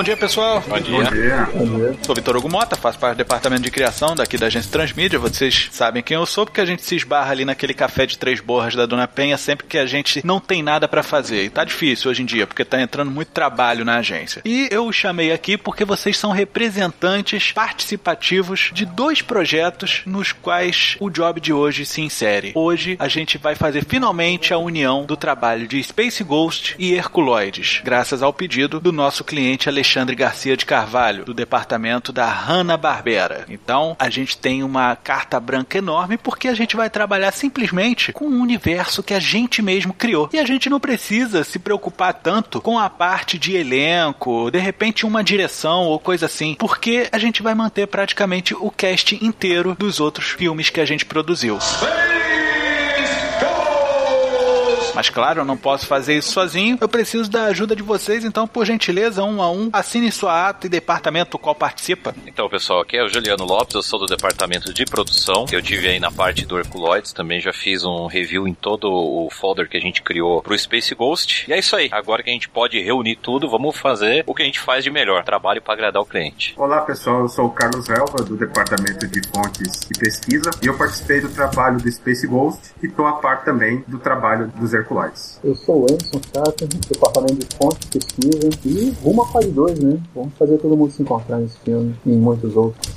Bom dia, pessoal. Bom dia. Bom dia. Bom dia. Sou Vitor Hugo Mota, faço parte do departamento de criação daqui da agência Transmídia. Vocês sabem quem eu sou, porque a gente se esbarra ali naquele café de três borras da Dona Penha sempre que a gente não tem nada para fazer. E tá difícil hoje em dia, porque tá entrando muito trabalho na agência. E eu os chamei aqui porque vocês são representantes participativos de dois projetos nos quais o job de hoje se insere. Hoje a gente vai fazer finalmente a união do trabalho de Space Ghost e Herculoides, graças ao pedido do nosso cliente Alexandre Alexandre Garcia de Carvalho, do departamento da Hanna-Barbera. Então, a gente tem uma carta branca enorme porque a gente vai trabalhar simplesmente com um universo que a gente mesmo criou. E a gente não precisa se preocupar tanto com a parte de elenco, de repente uma direção ou coisa assim, porque a gente vai manter praticamente o cast inteiro dos outros filmes que a gente produziu. Mas claro, eu não posso fazer isso sozinho. Eu preciso da ajuda de vocês, então, por gentileza, um a um, assine sua ata e departamento do qual participa. Então, pessoal, aqui é o Juliano Lopes, eu sou do departamento de produção. Eu tive aí na parte do Herculoides, também já fiz um review em todo o folder que a gente criou pro Space Ghost. E é isso aí. Agora que a gente pode reunir tudo, vamos fazer o que a gente faz de melhor, trabalho para agradar o cliente. Olá, pessoal, eu sou o Carlos Elva, do departamento de fontes e pesquisa, e eu participei do trabalho do Space Ghost e estou a par também do trabalho dos Herculoides. Eu sou o Anderson Chato, departamento de fontes, pesquisa e rumo a fase 2, né? Vamos fazer todo mundo se encontrar nesse filme e em muitos outros.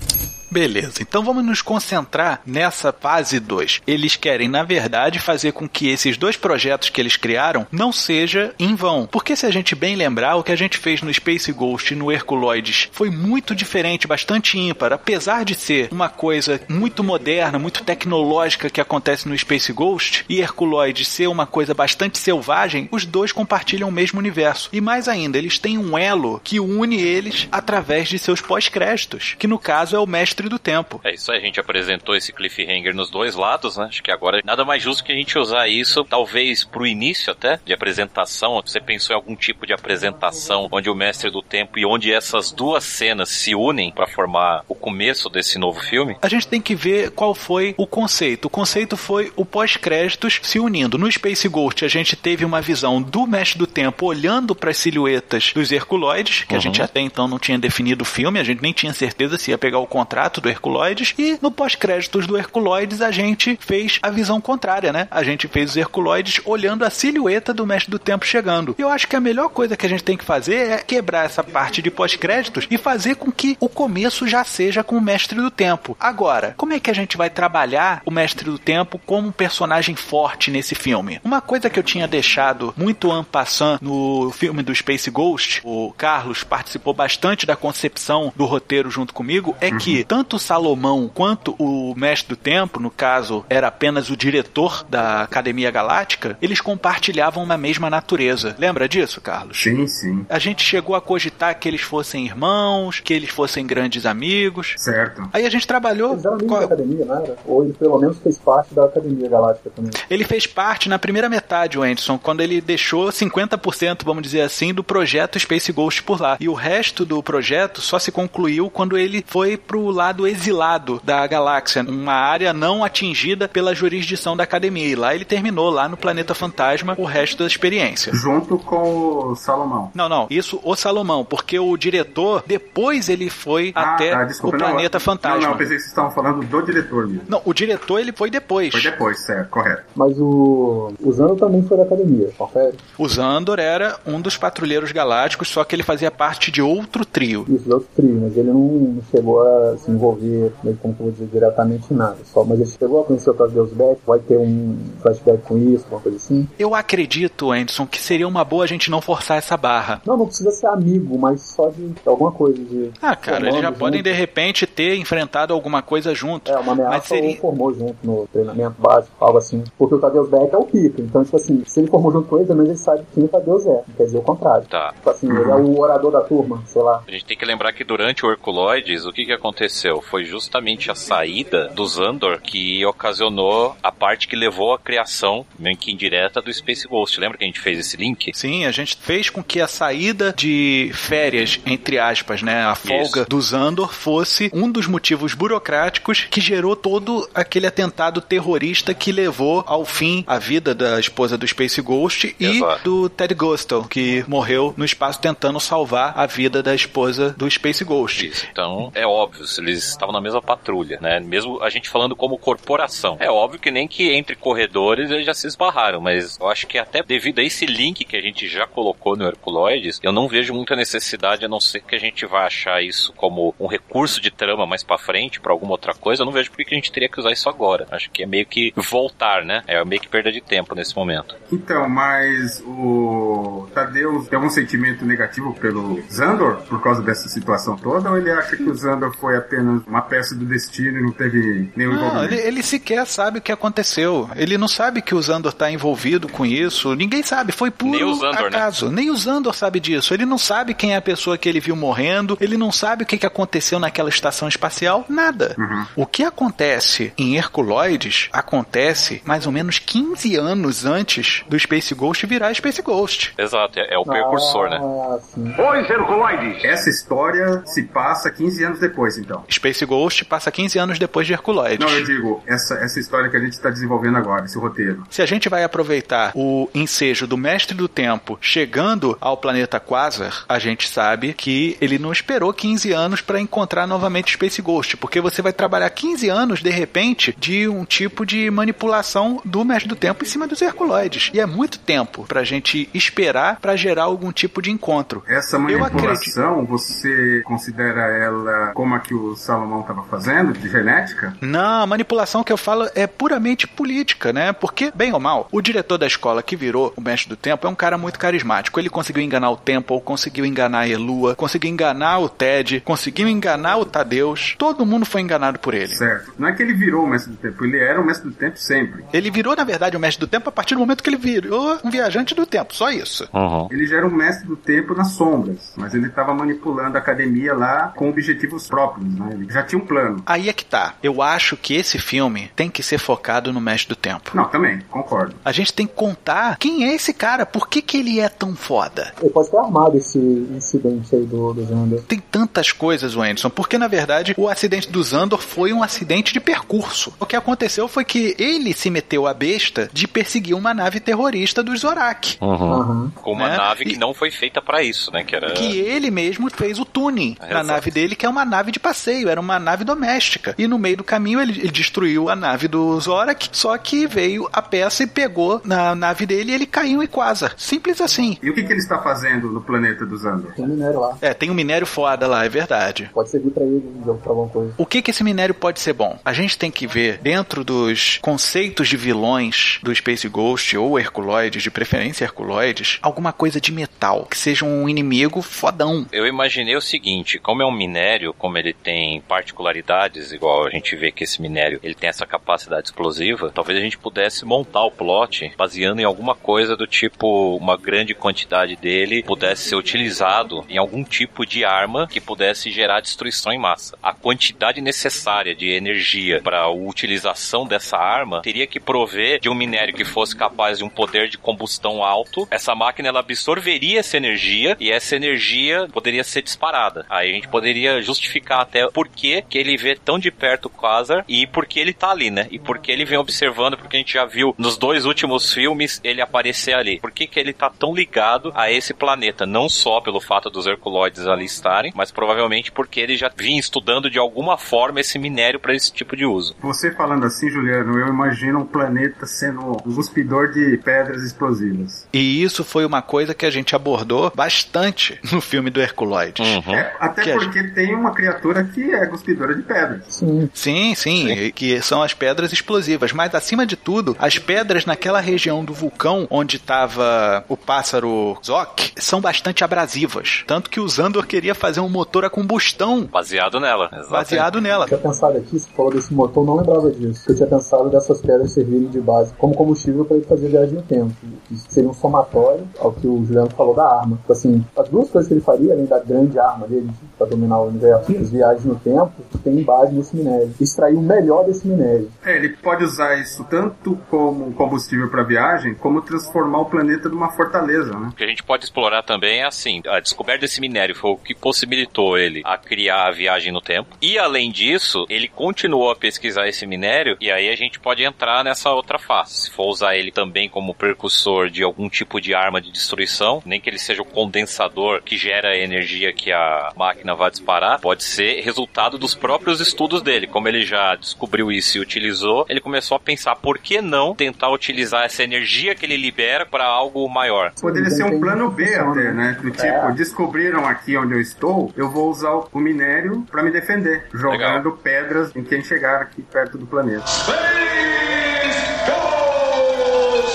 Beleza, então vamos nos concentrar nessa fase 2. Eles querem, na verdade, fazer com que esses dois projetos que eles criaram não seja em vão. Porque se a gente bem lembrar, o que a gente fez no Space Ghost e no Herculoides foi muito diferente, bastante ímpar. Apesar de ser uma coisa muito moderna, muito tecnológica que acontece no Space Ghost e Herculoides ser uma coisa bastante selvagem, os dois compartilham o mesmo universo. E mais ainda, eles têm um elo que une eles através de seus pós-créditos, que no caso é o Mestre do Tempo. É isso aí, a gente apresentou esse cliffhanger nos dois lados, né? Acho que agora nada mais justo que a gente usar isso, talvez pro início até, de apresentação. Você pensou em algum tipo de apresentação onde o Mestre do Tempo e onde essas duas cenas se unem para formar o começo desse novo filme? A gente tem que ver qual foi o conceito. O conceito foi o pós-créditos se unindo. No Space Ghost, a gente teve uma visão do Mestre do Tempo olhando para as silhuetas dos Herculoides, que uhum. a gente até então não tinha definido o filme, a gente nem tinha certeza se ia pegar o contrato do Herculoides e no pós-créditos do Herculoides a gente fez a visão contrária, né? A gente fez os Herculoides olhando a silhueta do Mestre do Tempo chegando. E eu acho que a melhor coisa que a gente tem que fazer é quebrar essa parte de pós-créditos e fazer com que o começo já seja com o Mestre do Tempo. Agora, como é que a gente vai trabalhar o Mestre do Tempo como um personagem forte nesse filme? Uma coisa que eu tinha deixado muito en passant no filme do Space Ghost, o Carlos participou bastante da concepção do roteiro junto comigo, é que uhum. tanto tanto Salomão quanto o Mestre do Tempo, no caso, era apenas o diretor da Academia Galáctica, eles compartilhavam uma mesma natureza. Lembra disso, Carlos? Sim, sim. A gente chegou a cogitar que eles fossem irmãos, que eles fossem grandes amigos. Certo. Aí a gente trabalhou. Eram amigos da academia, não era? Ou ele pelo menos fez parte da Academia Galáctica também? Ele fez parte na primeira metade, o Anderson, quando ele deixou 50%, vamos dizer assim, do projeto Space Ghost por lá. E o resto do projeto só se concluiu quando ele foi pro lado lado exilado da galáxia, uma área não atingida pela jurisdição da academia. E lá ele terminou, lá no Planeta Fantasma, o resto da experiência. Junto com o Salomão. Não, não, isso o Salomão, porque o diretor, depois ele foi ah, até tá, desculpa, o Planeta não, Fantasma. Não, não, pensei que vocês estavam falando do diretor mesmo. Não, o diretor ele foi depois. Foi depois, certo, correto. Mas o, o Zandor também foi da academia, confere? O Zandor era um dos patrulheiros galácticos, só que ele fazia parte de outro trio. Isso, de outro trio, mas ele não chegou a assim, envolver, meio como eu vou dizer, diretamente nada. Só, mas ele chegou a conhecer o Tadeus Beck, vai ter um flashback com isso, uma coisa assim. Eu acredito, Anderson, que seria uma boa a gente não forçar essa barra. Não, não precisa ser amigo, mas só de alguma coisa de. Ah, cara, eles já podem de repente ter enfrentado alguma coisa junto. É, uma ameaça seria... ou formou junto no treinamento básico, algo assim. Porque o Tadeus Beck é o pica. Então, tipo assim, se ele formou junto com ele, também ele sabe quem o Tadeus é. Quer dizer o contrário. Tá. Tipo assim, ele é o orador da turma, sei lá. A gente tem que lembrar que durante o Herculoides, o que que aconteceu? Foi justamente a saída do Zandor que ocasionou a parte que levou à criação, meio que indireta, do Space Ghost. Lembra que a gente fez esse link? Sim, a gente fez com que a saída de férias, entre aspas, né, a folga Isso. do Zandor fosse um dos motivos burocráticos que gerou todo aquele atentado terrorista que levou ao fim a vida da esposa do Space Ghost e Exato. do Ted Gostel, que morreu no espaço tentando salvar a vida da esposa do Space Ghost. Isso. Então, é óbvio, eles estavam na mesma patrulha, né? Mesmo a gente falando como corporação. É óbvio que nem que entre corredores eles já se esbarraram, mas eu acho que até devido a esse link que a gente já colocou no Herculoides, eu não vejo muita necessidade, a não ser que a gente vá achar isso como um recurso de trama mais para frente, para alguma outra coisa, eu não vejo porque que a gente teria que usar isso agora. Acho que é meio que voltar, né? É meio que perda de tempo nesse momento. Então, mas o Tadeu tem algum sentimento negativo pelo Zandor por causa dessa situação toda, ou ele acha que o Zandor foi apenas uma peça do destino e não teve nenhum não, envolvimento? Ele, ele sequer sabe o que aconteceu. Ele não sabe que o Zandor está envolvido com isso. Ninguém sabe. Foi puro Zandor, né? acaso. Né? Nem o Zandor sabe disso. Ele não sabe quem é a pessoa que ele viu morrendo. Ele não sabe o que, que aconteceu naquela estação espacial. Nada. Uhum. O que acontece em Herculoides acontece mais ou menos 15 anos antes do Space Ghost virar Space Ghost. Exato. É, é o precursor, né? ah, né? Pois, Herculoides! Essa história se passa 15 anos depois, então. Space Ghost passa 15 anos depois de Herculoides. Não, eu digo, essa, essa história que a gente está desenvolvendo agora, esse roteiro. Se a gente vai aproveitar o ensejo do Mestre do Tempo chegando ao planeta Quasar, a gente sabe que ele não esperou 15 anos para encontrar novamente Space Ghost, porque você vai trabalhar 15 anos, de repente, de um tipo de manipulação do Mestre do Tempo em cima dos Herculoides. E é muito tempo pra gente esperar para gerar algum tipo de encontro. Essa manipulação, você considera ela como a que o Salomão estava fazendo, de genética? Não, a manipulação que eu falo é puramente política, né? Porque, bem ou mal, o diretor da escola que virou o mestre do tempo é um cara muito carismático. Ele conseguiu enganar o Temple, conseguiu enganar a Elua, conseguiu enganar o Ted, conseguiu enganar o Tadeus. Todo mundo foi enganado por ele. Certo. Não é que ele virou o mestre do tempo, ele era o mestre do tempo sempre. Ele virou, na verdade, o mestre do tempo a partir do momento que ele virou um viajante do tempo, só isso. Uhum. Ele já era um mestre do tempo nas sombras, mas ele estava manipulando a academia lá com objetivos próprios, né? Ele já tinha um plano. Aí é que tá. Eu acho que esse filme tem que ser focado no mestre do tempo. Não, também, concordo. A gente tem que contar quem é esse cara, por que, que ele é tão foda. Ele pode ter armado esse incidente aí do, do Zandor. Tem tantas coisas, Wenderson, porque na verdade o acidente do Zandor foi um acidente de percurso. O que aconteceu foi que ele se meteu a besta de perseguir uma nave terrorista dos Zorak. Uhum. Uhum. Com uma né? nave que e... não foi feita para isso, né? Que, era... que ele mesmo fez o tuning é, na nave dele, que é uma nave de passeio, era uma nave doméstica. E no meio do caminho ele, ele destruiu a nave do Zorak, só que veio a peça e pegou na nave dele e ele caiu em Quasar. Simples assim. E o que, que ele está fazendo no planeta do Zandor? Tem um minério lá. É, tem um minério foda lá, é verdade. Pode servir para ele pra alguma coisa. O que que esse minério pode ser bom? A gente tem que ver dentro dos conceitos de vilões do Space Ghost ou Herculoides, de preferência Herculoides, alguma coisa de metal, que seja um inimigo fodão. Eu imaginei o seguinte, como é um minério, como ele tem particularidades, igual a gente vê que esse minério ele tem essa capacidade explosiva, talvez a gente pudesse montar o plot baseando em alguma coisa do tipo uma grande quantidade dele pudesse ser utilizado em algum tipo de arma que pudesse gerar destruição em massa. A quantidade necessária de energia para a utilização dessa arma teria que prover de um minério que fosse capaz de um poder de combustão alto. Essa máquina ela absorveria essa energia e essa energia poderia ser disparada. Aí a gente poderia justificar até por que, que ele vê tão de perto o Quasar e por que ele tá ali, né? E por que ele vem observando, porque a gente já viu nos dois últimos filmes ele aparecer ali. Por que, que ele tá tão ligado a esse planeta? Não só pelo fato dos Herculoides ali estarem, mas provavelmente porque ele já vinha estudando de alguma forma esse minério para esse tipo de uso. Você falando assim, Juliano, eu imagino um planeta sendo um cuspidor de pedras explosivas. E isso foi uma coisa que a gente abordou bastante no filme do Herculoides. Uhum. É, até que porque gente... tem uma criatura que que é cuspidora de pedras. Sim. sim, sim, sim, que são as pedras explosivas. Mas acima de tudo, as pedras naquela região do vulcão onde estava o pássaro Zok são bastante abrasivas. Tanto que o Zandor queria fazer um motor a combustão. Baseado nela. Exatamente. Baseado nela. Eu tinha pensado aqui, você falou desse motor, não lembrava disso. Eu tinha pensado dessas pedras servirem de base como combustível para ele fazer viagem no tempo. Isso seria um somatório ao que o Juliano falou da arma. Tipo assim, as duas coisas que ele faria, além da grande arma dele para dominar o universo, as viagens no tempo, tem base nesse minério. Extrair o melhor desse minério. É, ele pode usar isso tanto como combustível para viagem, como transformar o planeta numa fortaleza, né? O que a gente pode explorar também é assim, a descoberta desse minério foi o que possibilitou ele a criar a viagem no tempo. E além disso, ele continuou a pesquisar esse minério e aí a gente pode entrar nessa outra face. Se for usar ele também como precursor de algum tipo de arma de destruição, nem que ele seja o condensador que gera a energia que a máquina vai disparar, pode ser resultado dos próprios estudos dele. Como ele já descobriu isso e utilizou, ele começou a pensar por que não tentar utilizar essa energia que ele libera para algo maior. Poderia ser um plano B até, né? Do tipo, é. descobriram aqui onde eu estou, eu vou usar o minério para me defender, jogando Legal. pedras em quem chegar aqui perto do planeta.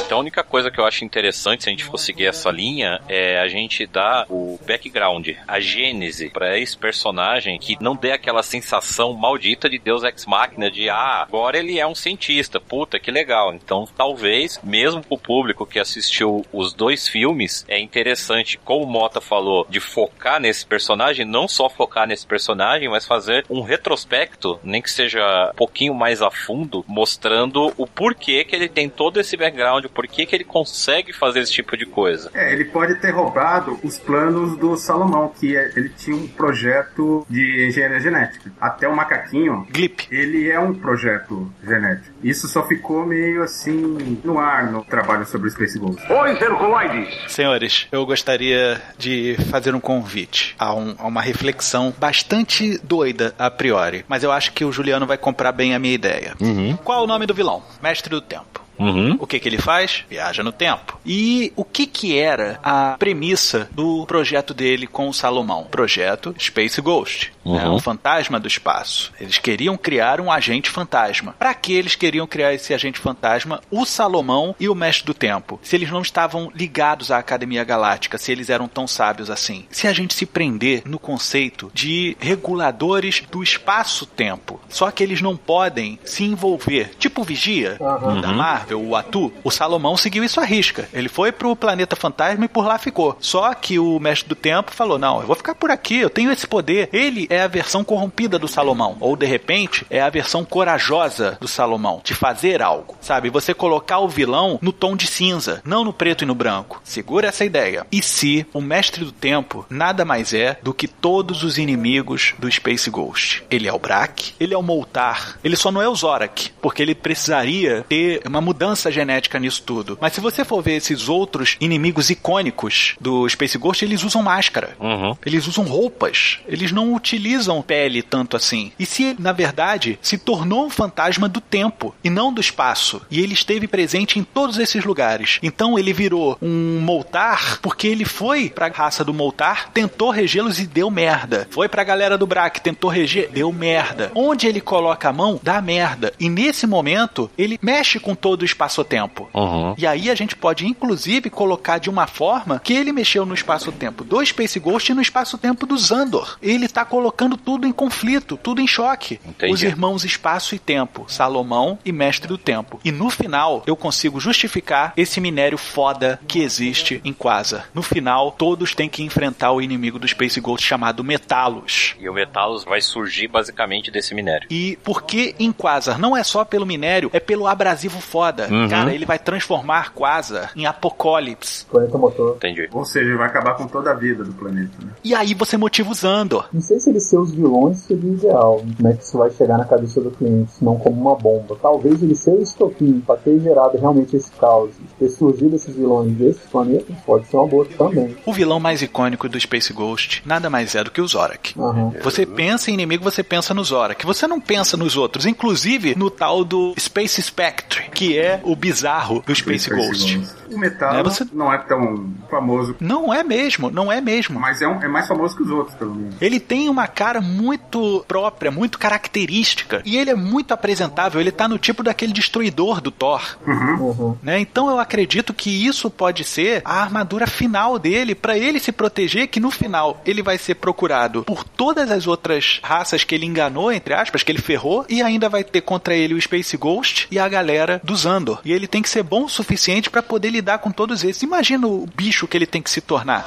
Então a única coisa que eu acho interessante se a gente for seguir essa linha é a gente dar o background, a gênese para esse personagem que não dê aquela sensação maldita de Deus Ex Machina de ah, agora ele é um cientista, puta que legal. Então talvez, mesmo pro público que assistiu os dois filmes, é interessante, como o Mota falou, de focar nesse personagem, não só focar nesse personagem, mas fazer um retrospecto, nem que seja um pouquinho mais a fundo, mostrando o porquê que ele tem todo esse background, por que, que ele consegue fazer esse tipo de coisa. É, ele pode ter roubado os planos do Salomão, que é, ele tinha um projeto de engenharia genética. Até o macaquinho, Glip, ele é um projeto genético. Isso só ficou meio assim no ar no trabalho sobre o Space Ghost. Oi, Herculoides! Senhores, eu gostaria de fazer um convite a, um, a uma reflexão bastante doida a priori, mas eu acho que o Juliano vai comprar bem a minha ideia. Uhum. Qual é o nome do vilão? Mestre do Tempo. Uhum. O que que ele faz? Viaja no tempo. E o que que era a premissa do projeto dele com o Salomão? Projeto Space Ghost, né? uhum. né? o fantasma do espaço. Eles queriam criar um agente fantasma. Para que eles queriam criar esse agente fantasma? O Salomão e o Mestre do Tempo. Se eles não estavam ligados à Academia Galáctica, se eles eram tão sábios assim. Se a gente se prender no conceito de reguladores do espaço-tempo, só que eles não podem se envolver, tipo vigia uhum. da Marvel, Marvel, o Atu, o Salomão seguiu isso à risca. Ele foi pro planeta fantasma e por lá ficou. Só que o mestre do tempo falou: Não, eu vou ficar por aqui, eu tenho esse poder. Ele é a versão corrompida do Salomão. Ou de repente, é a versão corajosa do Salomão, de fazer algo. Sabe? Você colocar o vilão no tom de cinza, não no preto e no branco. Segura essa ideia. E se o mestre do tempo nada mais é do que todos os inimigos do Space Ghost? Ele é o Brak, ele é o Moltar, ele só não é o Zorak, porque ele precisaria ter uma mudança mudança genética nisso tudo. Mas se você for ver esses outros inimigos icônicos do Space Ghost, eles usam máscara. Uhum. Eles usam roupas. Eles não utilizam pele tanto assim. E se, na verdade, se tornou um fantasma do tempo e não do espaço. E ele esteve presente em todos esses lugares. Então ele virou um Moltar porque ele foi pra raça do Moltar, tentou regê-los e deu merda. Foi pra galera do Brak, tentou reger, deu merda. Onde ele coloca a mão, dá merda. E nesse momento, ele mexe com todo espaço-tempo. Uhum. E aí a gente pode, inclusive, colocar de uma forma que ele mexeu no espaço-tempo do Space Ghost e no espaço-tempo do Zandor. Ele está colocando tudo em conflito, tudo em choque. Entendi. Os irmãos espaço e tempo, Salomão e Mestre do Tempo. E no final, eu consigo justificar esse minério foda que existe em Quasar. No final, todos têm que enfrentar o inimigo do Space Ghost chamado Metalos. E o Metalos vai surgir basicamente desse minério. E porque em Quasar não é só pelo minério, é pelo abrasivo foda foda. Uhum. Cara, ele vai transformar Quasar em Apocalipse. Planeta motor. Entendi. Ou seja, vai acabar com toda a vida do planeta. Né? E aí você motiva os Andor. Não sei se ele ser os vilões seria ideal. Como é que isso vai chegar na cabeça do cliente, não como uma bomba. Talvez ele ser o estopim para ter gerado realmente esse caos. Ter surgido esses vilões desses planetas pode ser uma boa também. O vilão mais icônico do Space Ghost nada mais é do que o Zorak. Uhum. Você pensa em inimigo, você pensa no Zorak. Você não pensa nos outros. Inclusive no tal do Space Spectre, que é o bizarro do Space, Space Ghost. Ghost. o Metalo Né, você- não é tão famoso, Não é mesmo, não é mesmo. mas é, um- é mais famoso que os outros, pelo menos. Ele tem uma cara muito própria, muito característica. E ele é muito apresentável. Ele tá no tipo daquele destruidor do Thor. Uhum. Né? Então eu acredito que isso pode ser a armadura final dele pra ele se proteger, que no final ele vai ser procurado por todas as outras raças que ele enganou, entre aspas, que ele ferrou, e ainda vai ter contra ele o Space Ghost e a galera do E ele tem que ser bom o suficiente pra poder lidar com todos esses. Imagina o bicho que ele tem que se tornar.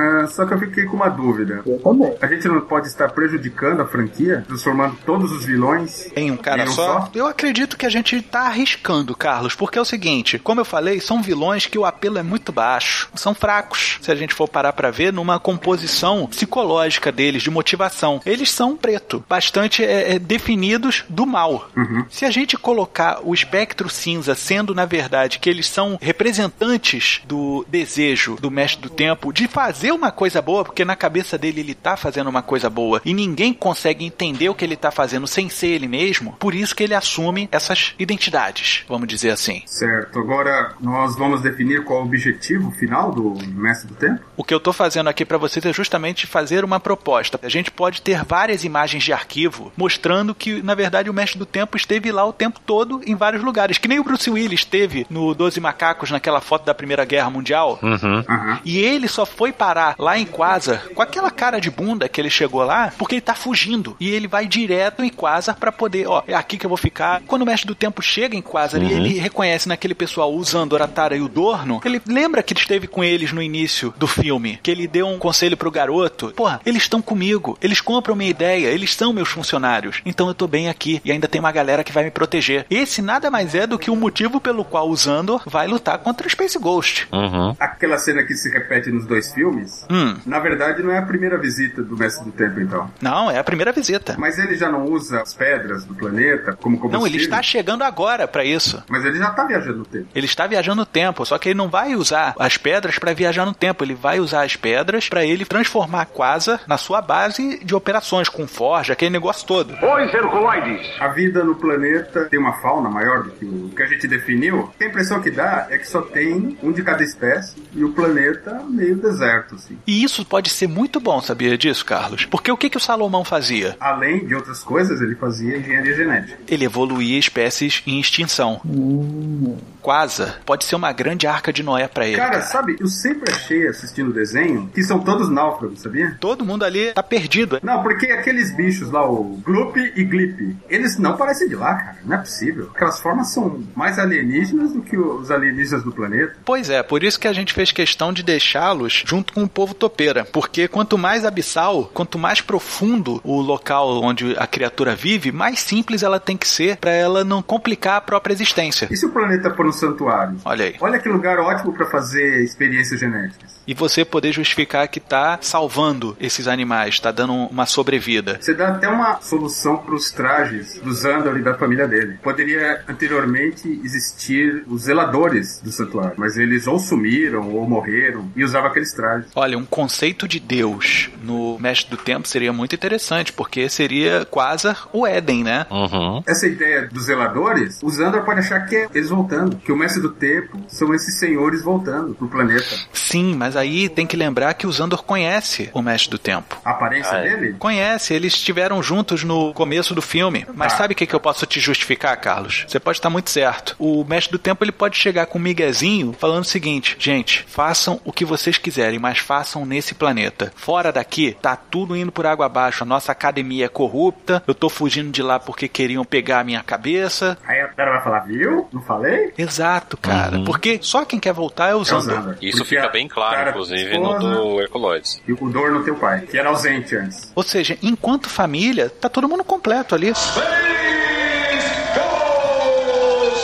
Ah, só que eu fiquei com uma dúvida. Eu também. A gente não pode estar prejudicando a franquia, transformando todos os vilões Em um cara Em um só? só? Eu acredito que a gente tá arriscando, Carlos, porque é o seguinte, como eu falei, são vilões que o apelo é muito baixo, são fracos. Se a gente for parar pra ver numa composição psicológica deles, de motivação, eles são preto, bastante é, é, definidos do mal. Se a gente colocar o espectro cinza sendo, na verdade, que eles são representantes do desejo do mestre do tempo de fazer uma coisa boa, porque na cabeça dele ele tá fazendo uma coisa boa e ninguém consegue entender o que ele tá fazendo sem ser ele mesmo, por isso que ele assume essas identidades, vamos dizer assim. Certo. Agora nós vamos definir qual é o objetivo final do Mestre do Tempo? O que eu tô fazendo aqui pra vocês é justamente fazer uma proposta. A gente pode ter várias imagens de arquivo mostrando que, na verdade, o Mestre do Tempo esteve lá o tempo todo em vários lugares. Que nem o Bruce Willis esteve no Doze Macacos naquela foto da Primeira Guerra Mundial. Uhum. Aham. E ele só foi parar lá em Quasar com aquela cara de bunda que ele chegou lá, porque ele tá fugindo. E ele vai direto em Quasar pra poder, ó, é aqui que eu vou ficar. Quando o mestre do tempo chega em Quasar e ele reconhece naquele pessoal usando a Tara e o Dorno, ele lembra que ele esteve com eles no início do filme, que ele deu um conselho pro garoto. Porra, eles estão comigo, eles compram minha ideia, eles são meus funcionários. Então eu tô bem aqui e ainda tem uma galera que vai me proteger. Esse nada mais é do que o motivo pelo qual o Zandor vai lutar contra o Space Ghost. Uhum. Aquela cena que se repete nos dois filmes, Hum, na verdade não é a primeira visita do Mestre do Tempo, então. não, é a primeira visita. Mas ele já não usa as pedras do planeta como combustível? Não, ele está chegando agora pra isso. Mas ele já tá viajando no tempo. Ele está viajando no tempo, só que ele não vai usar as pedras pra viajar no tempo. Ele vai usar as pedras pra ele transformar a Quasar na sua base de operações, com forja, aquele negócio todo. Os Herculoides! A vida no planeta tem uma fauna maior do que o que a gente definiu. A impressão que dá é que só tem um de cada espécie e o planeta meio deserto, assim. E isso pode ser muito bom, sabia disso, Carlos? Porque o que, que o Salomão fazia? Além de outras coisas, ele fazia engenharia genética. Ele evoluía espécies em extinção. Quasar pode ser uma grande arca de Noé pra ele. Cara, cara. sabe, eu sempre achei assistindo o desenho que são todos náufragos, sabia? Todo mundo ali tá perdido. Não, porque aqueles bichos lá, o Gloop e Glip, eles não parecem de lá, cara. Não é possível. Aquelas formas são mais alienígenas do que os alienígenas do planeta. Pois é, por isso que a gente fez questão de deixá-los junto com o povo topeira. Porque quanto mais abissal, quanto mais profundo o local onde a criatura vive, mais simples ela tem que ser pra ela não complicar a própria existência. E se o planeta for um santuário? Olha aí. Olha que lugar ótimo pra fazer experiências genéticas. E você poder justificar que tá salvando esses animais, tá dando uma sobrevida. Você dá até uma solução pros trajes do Xandor e da família dele. Poderia anteriormente existir os zeladores do santuário, mas eles ou sumiram ou morreram e usavam aqueles trajes. Olha, um conceito de Deus no Mestre do Tempo seria muito interessante, porque seria Quasar o Éden, né? Uhum. Essa ideia dos zeladores, o Xandor pode achar que é eles voltando, que o mestre do tempo são esses senhores voltando pro planeta. Sim, mas aí tem que lembrar que o Zandor conhece o Mestre do Tempo. A aparência Ah, é. dele? Conhece, eles estiveram juntos no começo do filme. Mas Ah. sabe o que, que eu posso te justificar, Carlos? Você pode estar muito certo. O Mestre do Tempo ele pode chegar com um miguezinho falando o seguinte: gente, façam o que vocês quiserem, mas façam nesse planeta. Fora daqui, tá tudo indo por água abaixo. A nossa academia é corrupta. Eu tô fugindo de lá porque queriam pegar a minha cabeça. Aí a galera vai falar, viu? Não falei? Exato, cara. Porque só quem quer voltar é o É o Zandor. Xandor. Isso Porque fica bem claro, cara, inclusive, no do Herculoides. E o Dor no teu pai, que era ausente antes. Ou seja, enquanto família, tá todo mundo completo ali.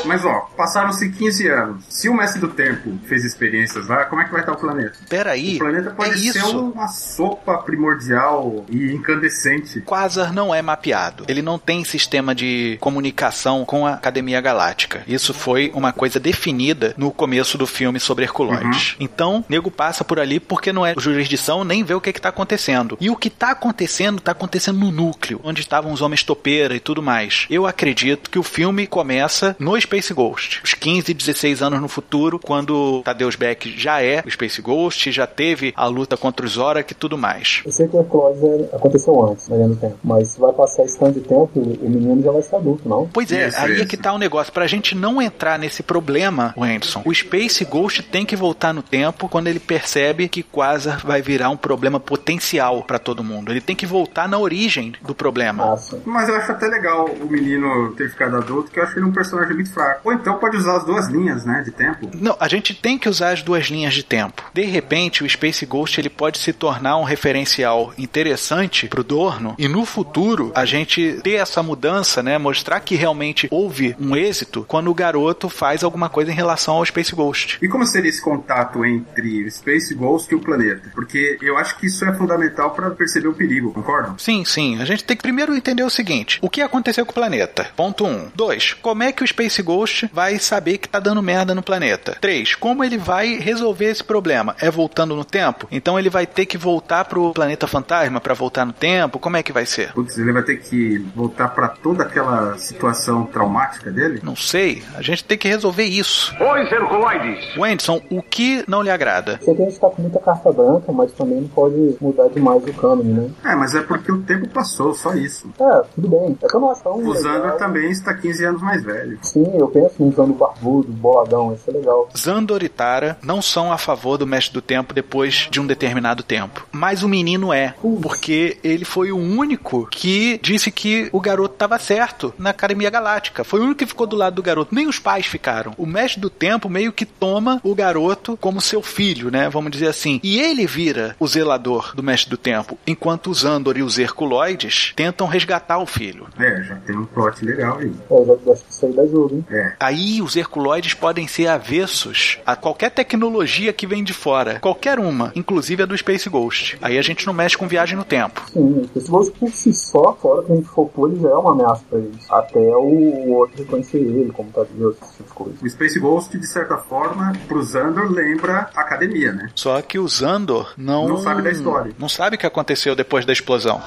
Mas ó, passaram-se 15 anos. Se o Mestre do Tempo fez experiências lá, como é que vai estar o planeta? Peraí, O planeta é pode ser isso. uma sopa primordial e incandescente. Quasar não é mapeado. Ele não tem sistema de comunicação com a Academia Galáctica. Isso foi uma coisa definida no começo do filme sobre Herculoides. Então, nego passa por ali porque não é jurisdição nem vê o que está acontecendo. E o que está acontecendo, está acontecendo no núcleo, onde estavam os homens topeira e tudo mais. Eu acredito que o filme começa no Space Space Ghost. Os 15, 16 anos no futuro, quando Tadeusz Beck já é o Space Ghost, já teve a luta contra os Zorak e tudo mais. Eu sei que o Eclose aconteceu antes, do tempo, mas se vai passar esse tanto de tempo, o menino já vai ser adulto, não? Pois é, Isso, aí é isso. que tá o negócio. Pra gente não entrar nesse problema, Wenderson, o Space Ghost tem que voltar no tempo quando ele percebe que Quasar vai virar um problema potencial pra todo mundo. Ele tem que voltar na origem do problema. Ah, sim. Mas eu acho até legal o menino ter ficado adulto, que eu acho ele um personagem muito fraco. Ou então pode usar as duas linhas, né, de tempo. Não, a gente tem que usar as duas linhas de tempo. De repente, o Space Ghost ele pode se tornar um referencial interessante pro Dorno e no futuro a gente ter essa mudança, né, mostrar que realmente houve um êxito quando o garoto faz alguma coisa em relação ao Space Ghost. E como seria esse contato entre o Space Ghost e o planeta? Porque eu acho que isso é fundamental para perceber o perigo, concordam? Sim, sim. A gente tem que primeiro entender o seguinte: o que aconteceu com o planeta? Ponto 1. Um. 2. Como é que o Space Ghost vai saber que tá dando merda no planeta? 3. Como ele vai resolver esse problema? É voltando no tempo? Então ele vai ter que voltar pro planeta fantasma para voltar no tempo? Como é que vai ser? Putz, ele vai ter que voltar para toda aquela situação traumática dele? Não sei. A gente tem que resolver isso. Os Herculoides! Wenderson, o que não lhe agrada? Sei que a gente tá com muita carta branca, mas também não pode mudar demais o cânone, né? É, mas é porque o tempo passou, só isso. É, tudo bem. É que eu não acho tão O legal. também está 15 anos mais velho. Sim, eu penso num Zano barbudo, boladão, isso é legal. Zandor e Tara não são a favor do Mestre do Tempo depois de um determinado tempo. Mas o menino é, porque ele foi o único que disse que o garoto estava certo na Academia Galáctica. Foi o único que ficou do lado do garoto. Nem os pais ficaram. O Mestre do Tempo meio que toma o garoto como seu filho, né? Vamos dizer assim. E ele vira o zelador do Mestre do Tempo, enquanto os Andor e os Herculoides tentam resgatar o filho. É, já tem um plot legal aí. É, eu já acho que isso aí dá jogo, hein? É. Aí os Herculoides podem ser avessos a qualquer tecnologia que vem de fora. Qualquer uma, inclusive a do Space Ghost. Aí a gente não mexe com viagem no tempo. Sim, esse Ghost por si só, fora que a gente focou, ele já é uma ameaça pra eles. Até o, o outro reconhecer ele, como tá Deus, esse tipo de coisa. O Space Ghost, de certa forma, pro Xander lembra a academia, né? Só que o Zandor não. Não sabe da história. Não sabe o que aconteceu depois da explosão.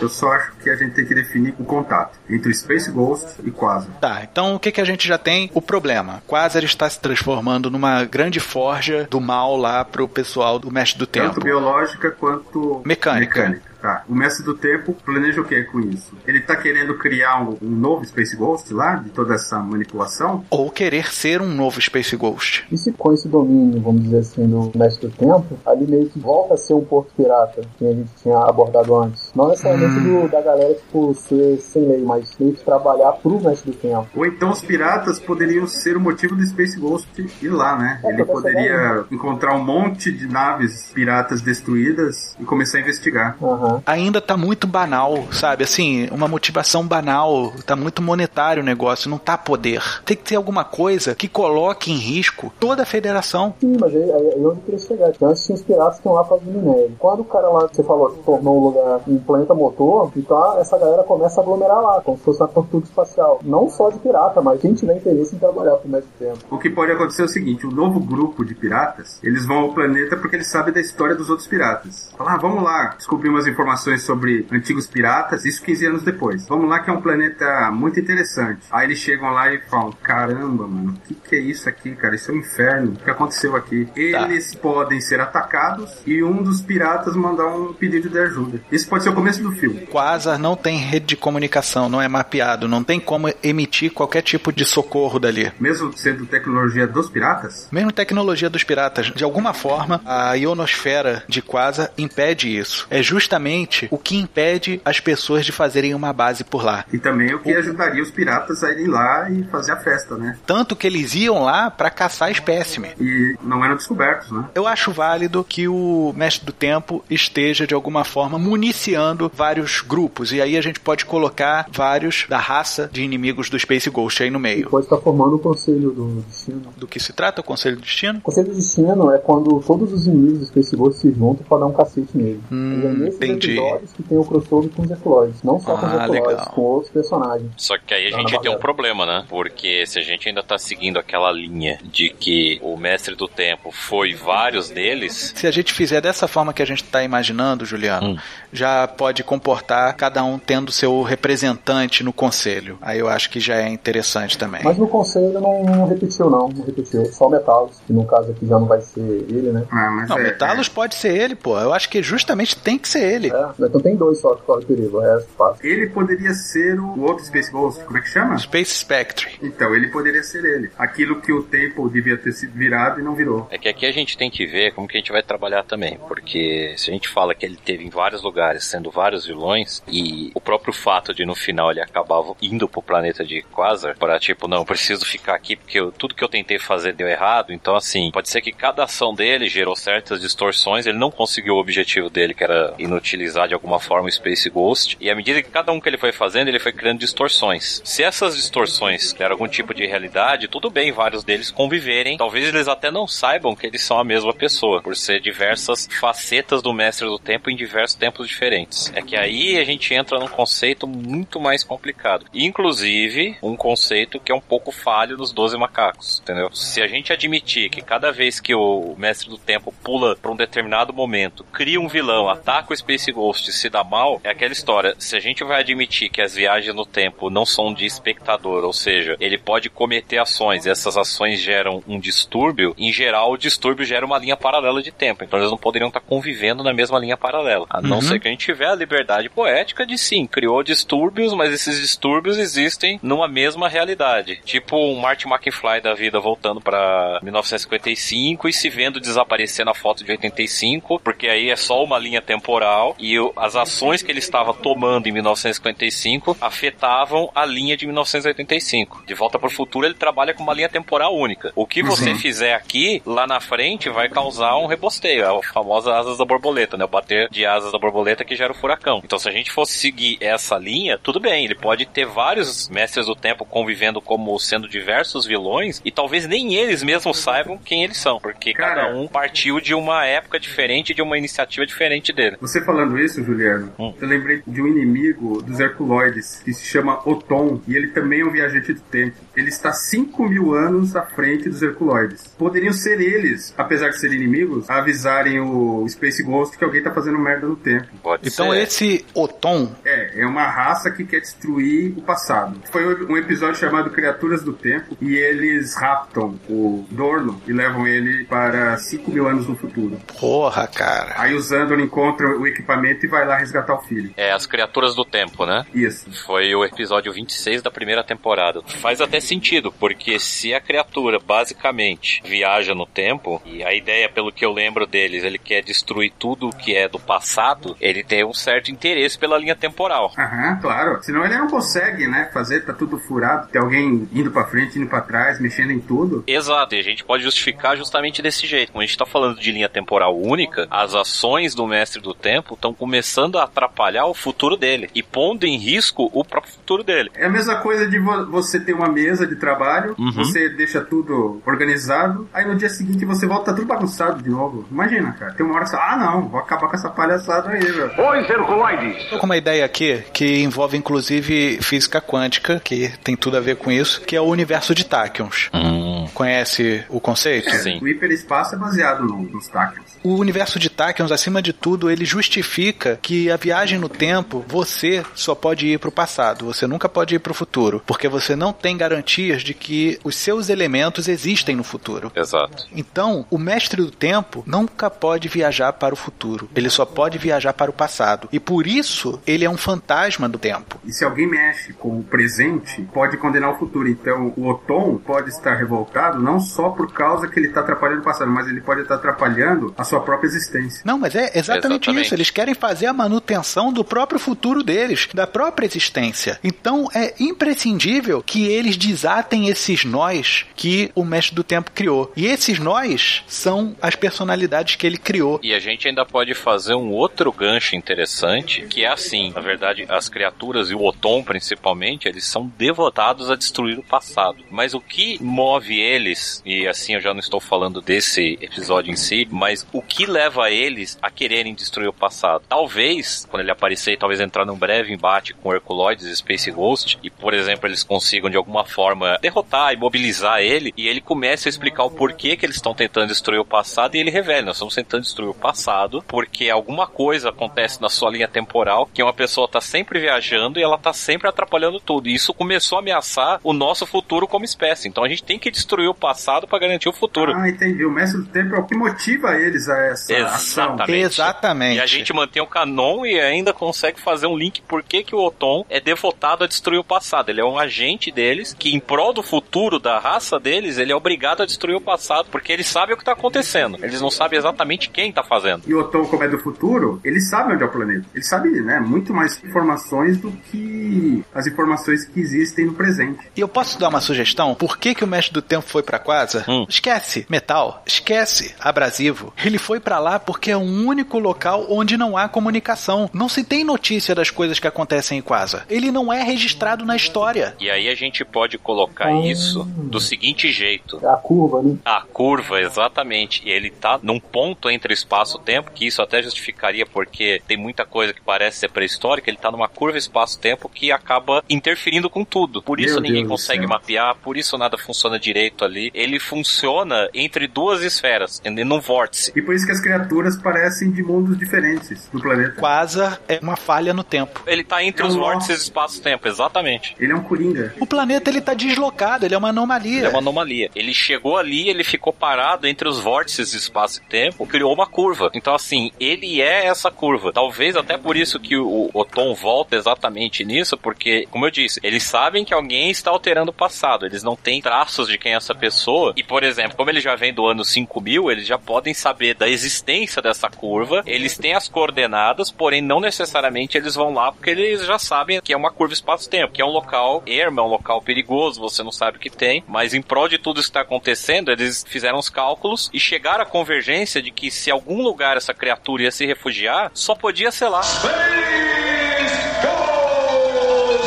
Eu só acho que a gente tem que definir o contato entre o Space Ghost e Quasar. Tá, então o que, que a gente já tem? O problema. Quasar está se transformando numa grande forja do mal lá pro pessoal do Mestre do Tanto Tempo. biológica quanto Mecânica. Tá. O Mestre do Tempo planeja o que com isso? Ele tá querendo criar um, um novo Space Ghost lá, de toda essa manipulação? Ou querer ser um novo Space Ghost. E se com esse domínio, vamos dizer assim, do Mestre do Tempo, ali meio que volta a ser um porto pirata, que a gente tinha abordado antes. Não necessariamente do, da galera, tipo, ser sem lei, mas meio que trabalhar pro Mestre do Tempo. Ou então os piratas poderiam ser o motivo do Space Ghost ir lá, né? É, Ele poderia encontrar um monte de naves piratas destruídas e começar a investigar. Aham. Ainda tá muito banal, sabe? Assim, uma motivação banal, tá muito monetário o negócio, não tá poder. Tem que ter alguma coisa que coloque em risco toda a federação. Sim, mas aí, aí, onde eu queria chegar. Porque antes tinha os piratas que estão lá fazendo minério. Quando o cara lá, você falou, se tornou um lugar, um planeta motor, então essa galera começa a aglomerar lá, como se fosse uma tortuga espacial. Não só de pirata, mas quem tiver interesse em trabalhar pro Mestre do Tempo. O que pode acontecer é o seguinte: o novo grupo de piratas, eles vão ao planeta porque eles sabem da história dos outros piratas. Falar, ah, vamos lá descobrir umas informações sobre antigos piratas, isso 15 anos depois. Vamos lá que é um planeta muito interessante. Aí eles chegam lá e falam: caramba, mano, o que, que é isso aqui, cara? Isso é um inferno. O que aconteceu aqui? Eles podem ser atacados e um dos piratas mandar um pedido de ajuda. Isso pode ser o começo do filme. Quasar não tem rede de comunicação, não é mapeado, não tem como emitir qualquer tipo de socorro dali. Mesmo sendo tecnologia dos piratas, Mesmo tecnologia dos piratas, de alguma forma, a ionosfera de Quasar impede isso. É justamente o que impede as pessoas de fazerem uma base por lá. e também o que ajudaria os piratas a irem lá e fazer a festa, né? Tanto que eles iam lá para caçar espécime. E não eram descobertos, né? Eu acho válido que o Mestre do Tempo esteja, de alguma forma, municiando vários grupos. E aí a gente pode colocar vários da raça de inimigos do Space Ghost aí no meio. Pode estar formando o Conselho do Destino. Do que se trata o Conselho do Destino? O Conselho do Destino é quando todos os inimigos do Space Ghost se juntam pra dar um cacete nele. Hum, e é nesse entendi. Entendi. episódios que tem o crossover com os Herculoides. Não só com os Ah, legal. com outros personagens. Só que aí a Não, gente tem um problema, né? Porque se a gente ainda tá seguindo aquela linha de que o Mestre do Tempo foi vários deles, Se a gente fizer dessa forma que a gente está imaginando, Juliano, Hum. já pode comportar cada um tendo seu representante no conselho. Aí eu acho que já é interessante também. Mas no conselho não, não repetiu, não. Não repetiu. Só o Metalos, que no caso aqui já não vai ser ele, né? Ah, mas Não, é, Metalos pode ser ele, pô. Eu acho que justamente tem que ser ele. É, então tem dois só que correm perigo, o resto passa. Ele poderia ser o outro Space Ghost, como é que chama? Space Spectre. Então, ele poderia ser ele. Aquilo que o Temple devia ter sido virado e não virou. é que aqui a gente tem que ver como que a gente vai trabalhar também. Porque se a gente fala que ele teve em vários lugares, sendo vários vilões, e o próprio fato de no final ele acabava indo pro planeta de Quasar, para tipo, não, preciso ficar aqui porque eu- tudo que eu tentei fazer deu errado. Então, assim, pode ser que cada ação dele gerou certas distorções, ele não conseguiu o objetivo dele, que era inutilizar de alguma forma o Space Ghost. E à medida que cada um que ele foi fazendo, ele foi criando distorções. Se essas distorções eram algum tipo de realidade, tudo bem vários deles conviverem. Talvez eles até não saibam que eles são a mesma pessoa, por ser diversas facetas do Mestre do Tempo em diversos tempos diferentes. É que aí a gente entra num conceito muito mais complicado. Inclusive, um conceito que é um pouco falho nos 12 macacos, entendeu? Se a gente admitir que cada vez que o Mestre do Tempo pula pra um determinado momento, cria um vilão, ataca o Space Ghost e se dá mal, é aquela história. Se a gente vai admitir que as viagens no tempo não são de espectador, ou seja, ele pode cometer ações e essas ações geram um distúrbio, em geral o distúrbio gera uma linha paralela de tempo. Então eles não poderiam estar convivendo na mesma linha paralela. A não Uhum. ser que a gente tiver a liberdade poética de sim, criou distúrbios, mas esses distúrbios existem numa mesma realidade. Tipo um Marty McFly da vida voltando pra 1955 e se vendo desaparecer na foto de 85, porque aí é só uma linha temporal e o- as ações que ele estava tomando em 1955 afetavam a linha de 1985. De volta para o futuro, ele trabalha com uma linha temporal única. O que você Uhum. fizer aqui, lá na frente, vai causar um rebosteio. É a famosa asas da borboleta, né? O bater de asas da borboleta que gera o furacão. Então, se a gente fosse seguir essa linha, tudo bem. Ele pode ter vários mestres do tempo convivendo como sendo diversos vilões e talvez nem eles mesmos saibam quem eles são, porque Cara. cada um partiu de uma época diferente, de uma iniciativa diferente dele. Você falando isso, Juliano, Hum. eu lembrei de um inimigo dos Herculoides que se chama Oton e ele também é um viajante do tempo. Ele está 5 mil anos à frente dos Herculoides. Poderiam ser eles, apesar de serem inimigos, a avisarem o Space Ghost que alguém tá fazendo merda no tempo. Pode Então ser. esse Oton, É, é uma raça que quer destruir o passado. Foi um episódio chamado Criaturas do Tempo e eles raptam o Dorno e levam ele para 5 mil anos no futuro. porra, cara. Aí o Zandor encontra o equipamento e vai lá resgatar o filho. É, as criaturas do tempo, né? Isso. Foi o episódio 26 da primeira temporada. Faz até sentido, porque se a criatura basicamente viaja no tempo, e a ideia, pelo que eu lembro deles, ele quer destruir tudo o que é do passado, ele tem um certo interesse pela linha temporal. Aham, claro. Senão ele não consegue, né? Fazer, tá tudo furado. Tem alguém indo pra frente, indo pra trás, mexendo em tudo. Exato, e a gente pode justificar justamente desse jeito. Como a gente tá falando de linha temporal única, as ações do mestre do tempo estão começando a atrapalhar o futuro dele e pondo em risco o próprio futuro dele. É a mesma coisa de vo- você ter uma mesa de trabalho, Uhum. você deixa tudo organizado, aí no dia seguinte você volta tudo bagunçado de novo. Imagina, cara. Tem uma hora que você, ah não, vou acabar com essa palhaçada aí, velho. Os Herculoides. Tô com uma ideia aqui que envolve inclusive física quântica, que tem tudo a ver com isso, que é o universo de Tachyons. Hum, Conhece o conceito? sim. O hiperespaço é baseado no- nos táquios. O universo de Tachyons, acima de tudo, ele justifica que a viagem no tempo, você só pode ir para o passado, você nunca pode ir para o futuro, porque você não tem garantias de que os seus elementos existem no futuro. Exato. Então, o mestre do tempo nunca pode viajar para o futuro, ele só pode viajar para o passado. E por isso, ele é um fantasma do tempo. E se alguém mexe com o presente, pode condenar o futuro. Então, o Oton pode estar revoltado não só por causa que ele está atrapalhando o passado, mas ele pode estar atrapalhando a sua própria existência. Não, mas é exatamente, Exatamente. isso. Eles querem fazer a manutenção do próprio futuro deles, da própria existência. Então é imprescindível que eles desatem esses nós que o mestre do tempo criou. E esses nós são as personalidades que ele criou. E a gente ainda pode fazer um outro gancho interessante, que é assim, na verdade verdade, as criaturas e o Otom, principalmente, eles são devotados a destruir o passado. Mas o que move eles, e assim eu já não estou falando desse episódio em si, mas o que leva eles a quererem destruir o passado? Talvez, quando ele aparecer, talvez entrar num breve embate com Herculoides e Space Ghost, e por exemplo, eles consigam de alguma forma derrotar, imobilizar ele, e ele comece a explicar o porquê que eles estão tentando destruir o passado, e ele revela, nós estamos tentando destruir o passado, porque alguma coisa acontece na sua linha temporal, que uma pessoa está sempre viajando e ela está sempre atrapalhando tudo. E isso começou a ameaçar o nosso futuro como espécie. Então a gente tem que destruir o passado para garantir o futuro. Ah, entendi. O mestre do tempo é o que motiva eles essa Exatamente. ação. Exatamente. E a gente mantém o canon e ainda consegue fazer um link por que, que o Otom é devotado a destruir o passado. Ele é um agente deles que, em prol do futuro da raça deles, ele é obrigado a destruir o passado, porque ele sabe o que está acontecendo. Eles não sabem exatamente quem está fazendo. E o Otom, como é do futuro, ele sabe onde é o planeta. Ele sabe, né, muito mais informações do que as informações que existem no presente. E eu posso dar uma sugestão? Por que, que o mestre do tempo foi pra Quasar? Hum. Esquece metal, esquece abrasivo. Ele foi pra lá porque é o único local onde não há comunicação. Não se tem notícia das coisas que acontecem em Quasar. Ele não é registrado na história. E aí a gente pode colocar Ah. isso do seguinte jeito. É a curva, né? A curva, exatamente. E ele tá num ponto entre espaço e tempo, que isso até justificaria porque tem muita coisa que parece ser pré-histórica, ele tá numa curva espaço-tempo que acaba interferindo com tudo. Por isso Meu ninguém Deus consegue mapear, por isso nada funciona direito ali. Ele funciona entre duas esferas, em- num vórtice. E por isso que as criaturas parecem de mundos diferentes do planeta. Quasar é uma falha no tempo. Ele tá entre É os um vórtices espaço-tempo, exatamente. Ele é um coringa. O planeta ele tá deslocado, ele é uma anomalia. Ele é uma anomalia. Ele chegou ali, ele ficou parado entre os vórtices de espaço e tempo, criou uma curva. Então, assim, ele é essa curva. Talvez até por isso que o, o Tom volta exatamente nisso, porque, como eu disse, eles sabem que alguém está alterando o passado. Eles não têm traços de quem é essa pessoa. E, por exemplo, como ele já vem do ano 5000, eles já podem saber da existência dessa curva. Eles têm as coordenadas, porém, não necessariamente eles vão lá porque eles já sabem que é uma curva espaço-tempo, que é um local ermo, é um local perigoso, você não sabe o que tem. Mas em prol de tudo isso que está acontecendo, eles fizeram os cálculos e chegaram à convergência de que se algum lugar essa criatura ia se refugiar, só podia ser lá.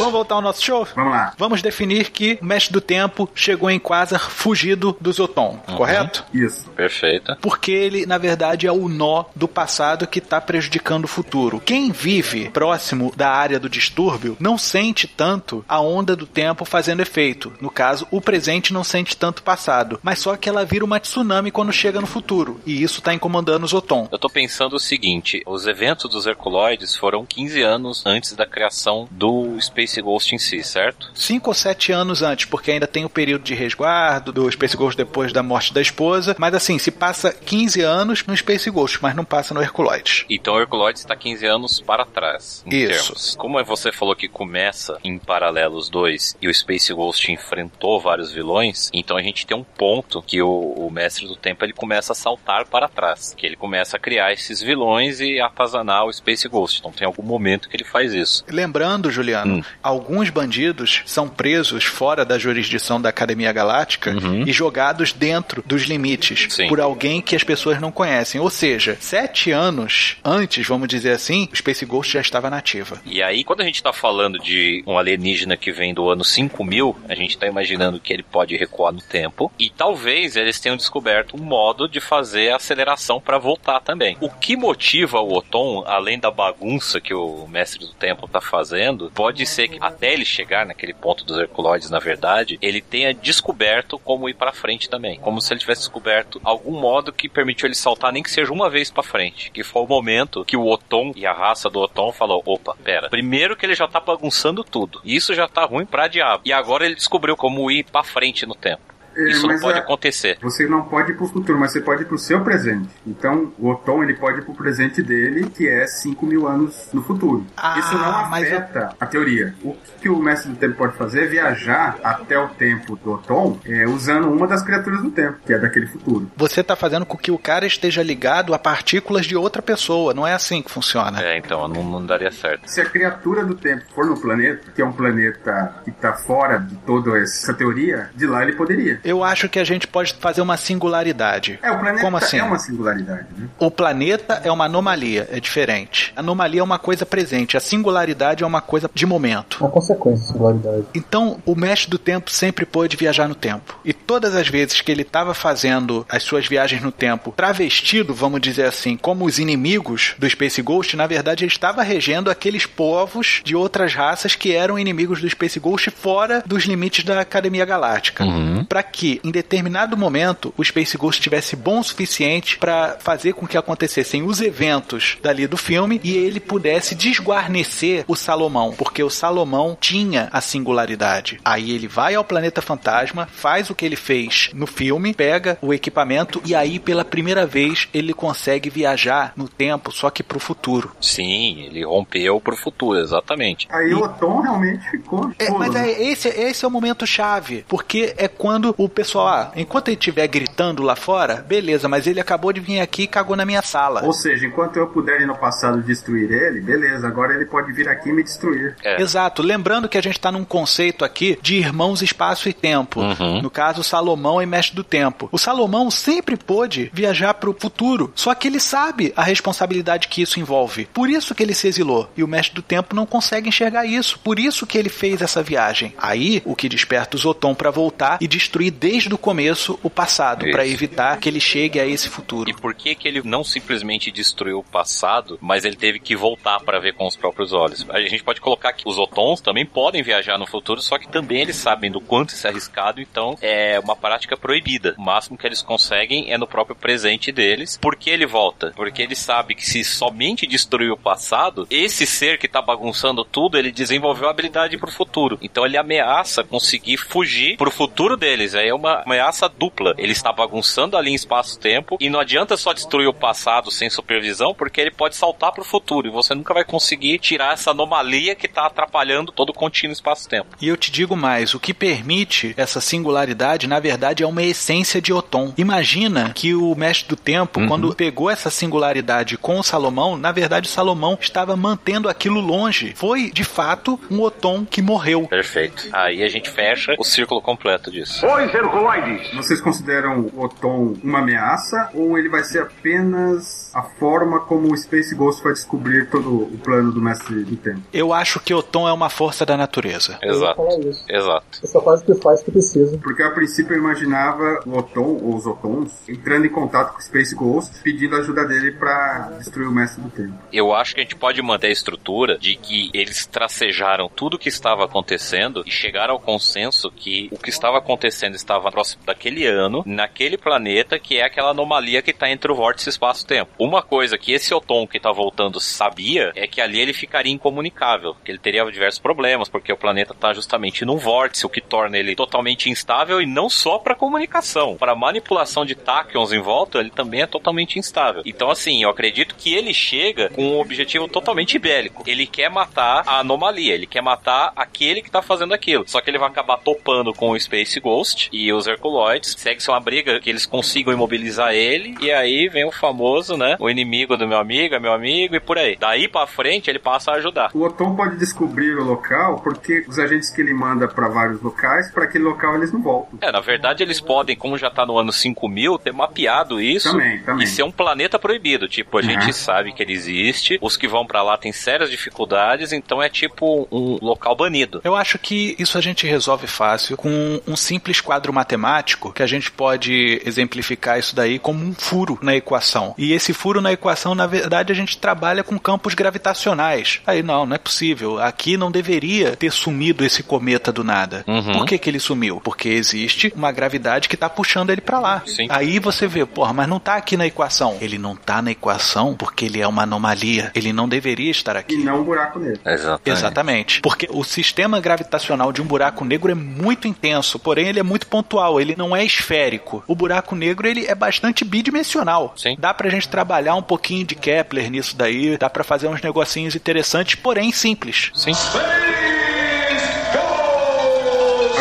Vamos voltar ao nosso show? Vamos lá. Vamos definir que o mestre do tempo chegou em Quasar fugido do Zoton, correto? Isso. Perfeita. Porque ele, na verdade, é o nó do passado que está prejudicando o futuro. Quem vive próximo da área do distúrbio não sente tanto a onda do tempo fazendo efeito. No caso, o presente não sente tanto o passado, mas só que ela vira uma tsunami quando chega no futuro. E isso está incomodando o Zoton. Eu tô pensando o seguinte, os eventos dos Herculoides foram 15 anos antes da criação do Space Ghost em si, certo? Cinco ou sete anos antes, porque ainda tem o período de resguardo do Space Ghost depois da morte da esposa. Mas assim, se passa 15 anos no Space Ghost, mas não passa no Herculoides. Então o Herculoides está 15 anos para trás, em Isso. termos. Como você falou que começa em paralelo os dois e o Space Ghost enfrentou vários vilões, então a gente tem um ponto que o, o Mestre do Tempo ele começa a saltar para trás, que ele começa a criar esses vilões e atazanar o Space Ghost. Então tem algum momento que ele faz isso. Lembrando, Juliano, Hum. Alguns bandidos são presos fora da jurisdição da Academia Galáctica Uhum. e jogados dentro dos limites Sim. por alguém que as pessoas não conhecem. Ou seja, sete anos antes, vamos dizer assim, o Space Ghost já estava nativa. E aí, quando a gente tá falando de um alienígena que vem do ano 5000, a gente tá imaginando que ele pode recuar no tempo. E talvez eles tenham descoberto um modo de fazer a aceleração para voltar também. O que motiva o Otom, além da bagunça que o Mestre do Tempo tá fazendo, pode ser que até ele chegar naquele ponto dos Herculoides, na verdade, ele tenha descoberto como ir para frente também. Como se ele tivesse descoberto algum modo que permitiu ele saltar, nem que seja uma vez para frente. Que foi o momento que o Otom e a raça do Otom falou: opa, pera. Primeiro que ele já tá bagunçando tudo. E isso já tá ruim pra diabo. E agora ele descobriu como ir pra frente no tempo. É, Isso não mas pode a- acontecer. Você não pode ir pro futuro, mas você pode ir pro seu presente. Então, o Otom, ele pode ir pro presente dele, que é 5 mil anos no futuro. Ah, Isso não mas eu- afeta a teoria. O que o Mestre do Tempo pode fazer é viajar até o tempo do Otom, é, usando uma das criaturas do tempo, que é daquele futuro. Você está fazendo com que o cara esteja ligado a partículas de outra pessoa. Não é assim que funciona. É, então, não, não daria certo. Se a criatura do tempo for no planeta, que é um planeta que está fora de toda essa teoria, de lá ele poderia. Eu acho que a gente pode fazer uma singularidade. É, o planeta Como assim? é uma singularidade, né? O planeta é uma anomalia, é diferente. A anomalia é uma coisa presente, a singularidade é uma coisa de momento. Uma consequência, singularidade. Então, o mestre do tempo sempre pôde viajar no tempo. E todas as vezes que ele estava fazendo as suas viagens no tempo travestido, vamos dizer assim, como os inimigos do Space Ghost, na verdade ele estava regendo aqueles povos de outras raças que eram inimigos do Space Ghost fora dos limites da Academia Galáctica. Para que, em determinado momento, o Space Ghost tivesse bom o suficiente para fazer com que acontecessem os eventos dali do filme e ele pudesse desguarnecer o Salomão, porque o Salomão tinha a singularidade. Aí ele vai ao planeta fantasma, faz o que ele fez no filme, pega o equipamento e aí pela primeira vez ele consegue viajar no tempo, só que pro futuro. Sim, ele rompeu pro futuro, exatamente. Aí o Tom realmente ficou. É, mas né? é, esse, esse é o momento chave, porque é quando o pessoal, ah, enquanto ele estiver gritando lá fora, beleza, mas ele acabou de vir aqui e cagou na minha sala. Ou seja, enquanto eu puder ir no passado destruir ele, beleza, agora ele pode vir aqui e me destruir. É. Exato, lembrando que a gente está num conceito aqui de irmãos espaço e tempo. Uhum. No caso, Salomão e Mestre do Tempo. O Salomão sempre pôde viajar para o futuro, só que ele sabe a responsabilidade que isso envolve. Por isso que ele se exilou. E o Mestre do Tempo não consegue enxergar isso. Por isso que ele fez essa viagem. Aí, o que desperta o Zoton para voltar e destruir desde o começo o passado, para evitar que ele chegue a esse futuro. E por que que ele não simplesmente destruiu o passado, mas ele teve que voltar para ver com os próprios olhos? A gente pode colocar que os Otons também podem viajar no futuro, só que também eles sabem do quanto isso é arriscado, então é uma prática proibida. O máximo que eles conseguem é no próprio presente deles. Por que ele volta? Porque ele sabe que se somente destruir o passado, esse ser que tá bagunçando tudo, ele desenvolveu a habilidade pro futuro. Então ele ameaça conseguir fugir pro futuro deles. Aí é uma ameaça dupla. Ele está bagunçando ali em espaço-tempo e não adianta só destruir o passado sem supervisão, porque ele pode saltar pro futuro e você nunca vai conseguir tirar essa anomalia que tá atrapalhando todo o contínuo espaço-tempo. E eu te digo mais, o que permite essa singularidade, na verdade, é uma essência de Otom. Imagina que o Mestre do Tempo, Uhum. quando pegou essa singularidade com o Salomão, na verdade o Salomão estava mantendo aquilo longe. Foi, de fato, um Otom que morreu. Perfeito. Aí a gente fecha o círculo completo disso. Os Herculoides! Vocês consideram o Otom uma ameaça ou ele vai ser apenas a forma como o Space Ghost vai descobrir todo o plano do Mestre do Tempo? Eu acho que Otom é uma força da natureza. Exato. isso. Exato. Você só faz o que faz o que precisa. Porque a princípio eu imaginava o Otom, ou os Otons, entrando em contato com o Space Ghost, pedindo ajuda dele pra destruir o Mestre do Tempo. Eu acho que a gente pode manter a estrutura de que eles tracejaram tudo o que estava acontecendo e chegaram ao consenso que o que estava acontecendo estava próximo daquele ano, naquele planeta, que é aquela anomalia que está entre o vórtice e espaço-tempo. Uma coisa que esse Otom que tá voltando sabia é que ali ele ficaria incomunicável, que ele teria diversos problemas, porque o planeta está justamente num vórtice, o que torna ele totalmente instável e não só para comunicação, para manipulação de táquions em volta, ele também é totalmente instável. Então, assim, eu acredito que ele chega com um objetivo totalmente bélico. Ele quer matar a anomalia, ele quer matar aquele que tá fazendo aquilo. Só que ele vai acabar topando com o Space Ghost e os Herculoides. Segue-se uma briga que eles consigam imobilizar ele, e aí vem o famoso, né? O inimigo do meu amigo é meu amigo e por aí. Daí pra frente ele passa a ajudar. O Otom pode descobrir o local porque os agentes que ele manda pra vários locais, pra aquele local eles não voltam. É, na verdade eles podem, como já tá no ano 5000, ter mapeado isso Também, também. e ser um planeta proibido. Tipo, a Uhum. gente sabe que ele existe, os que vão pra lá têm sérias dificuldades, então é tipo um local banido. Eu acho que isso a gente resolve fácil com um simples quadro matemático que a gente pode exemplificar isso daí como um furo na equação. E esse furo na equação, na verdade, a gente trabalha com campos gravitacionais. Aí não, não é possível. Aqui não deveria ter sumido esse cometa do nada. Uhum. Por que, que ele sumiu? Porque existe uma gravidade que tá puxando ele pra lá. Sim. Aí você vê, porra, mas não tá aqui na equação. Ele não tá na equação porque ele é uma anomalia. Ele não deveria estar aqui. E não um buraco nele. Exatamente. Exatamente. Porque o sistema gravitacional de um buraco negro é muito intenso, porém ele é muito pontual, ele não é esférico. O buraco negro ele é bastante bidimensional. Sim. Dá pra gente trabalhar um pouquinho de Kepler nisso daí, dá pra fazer uns negocinhos interessantes, porém simples. Sim.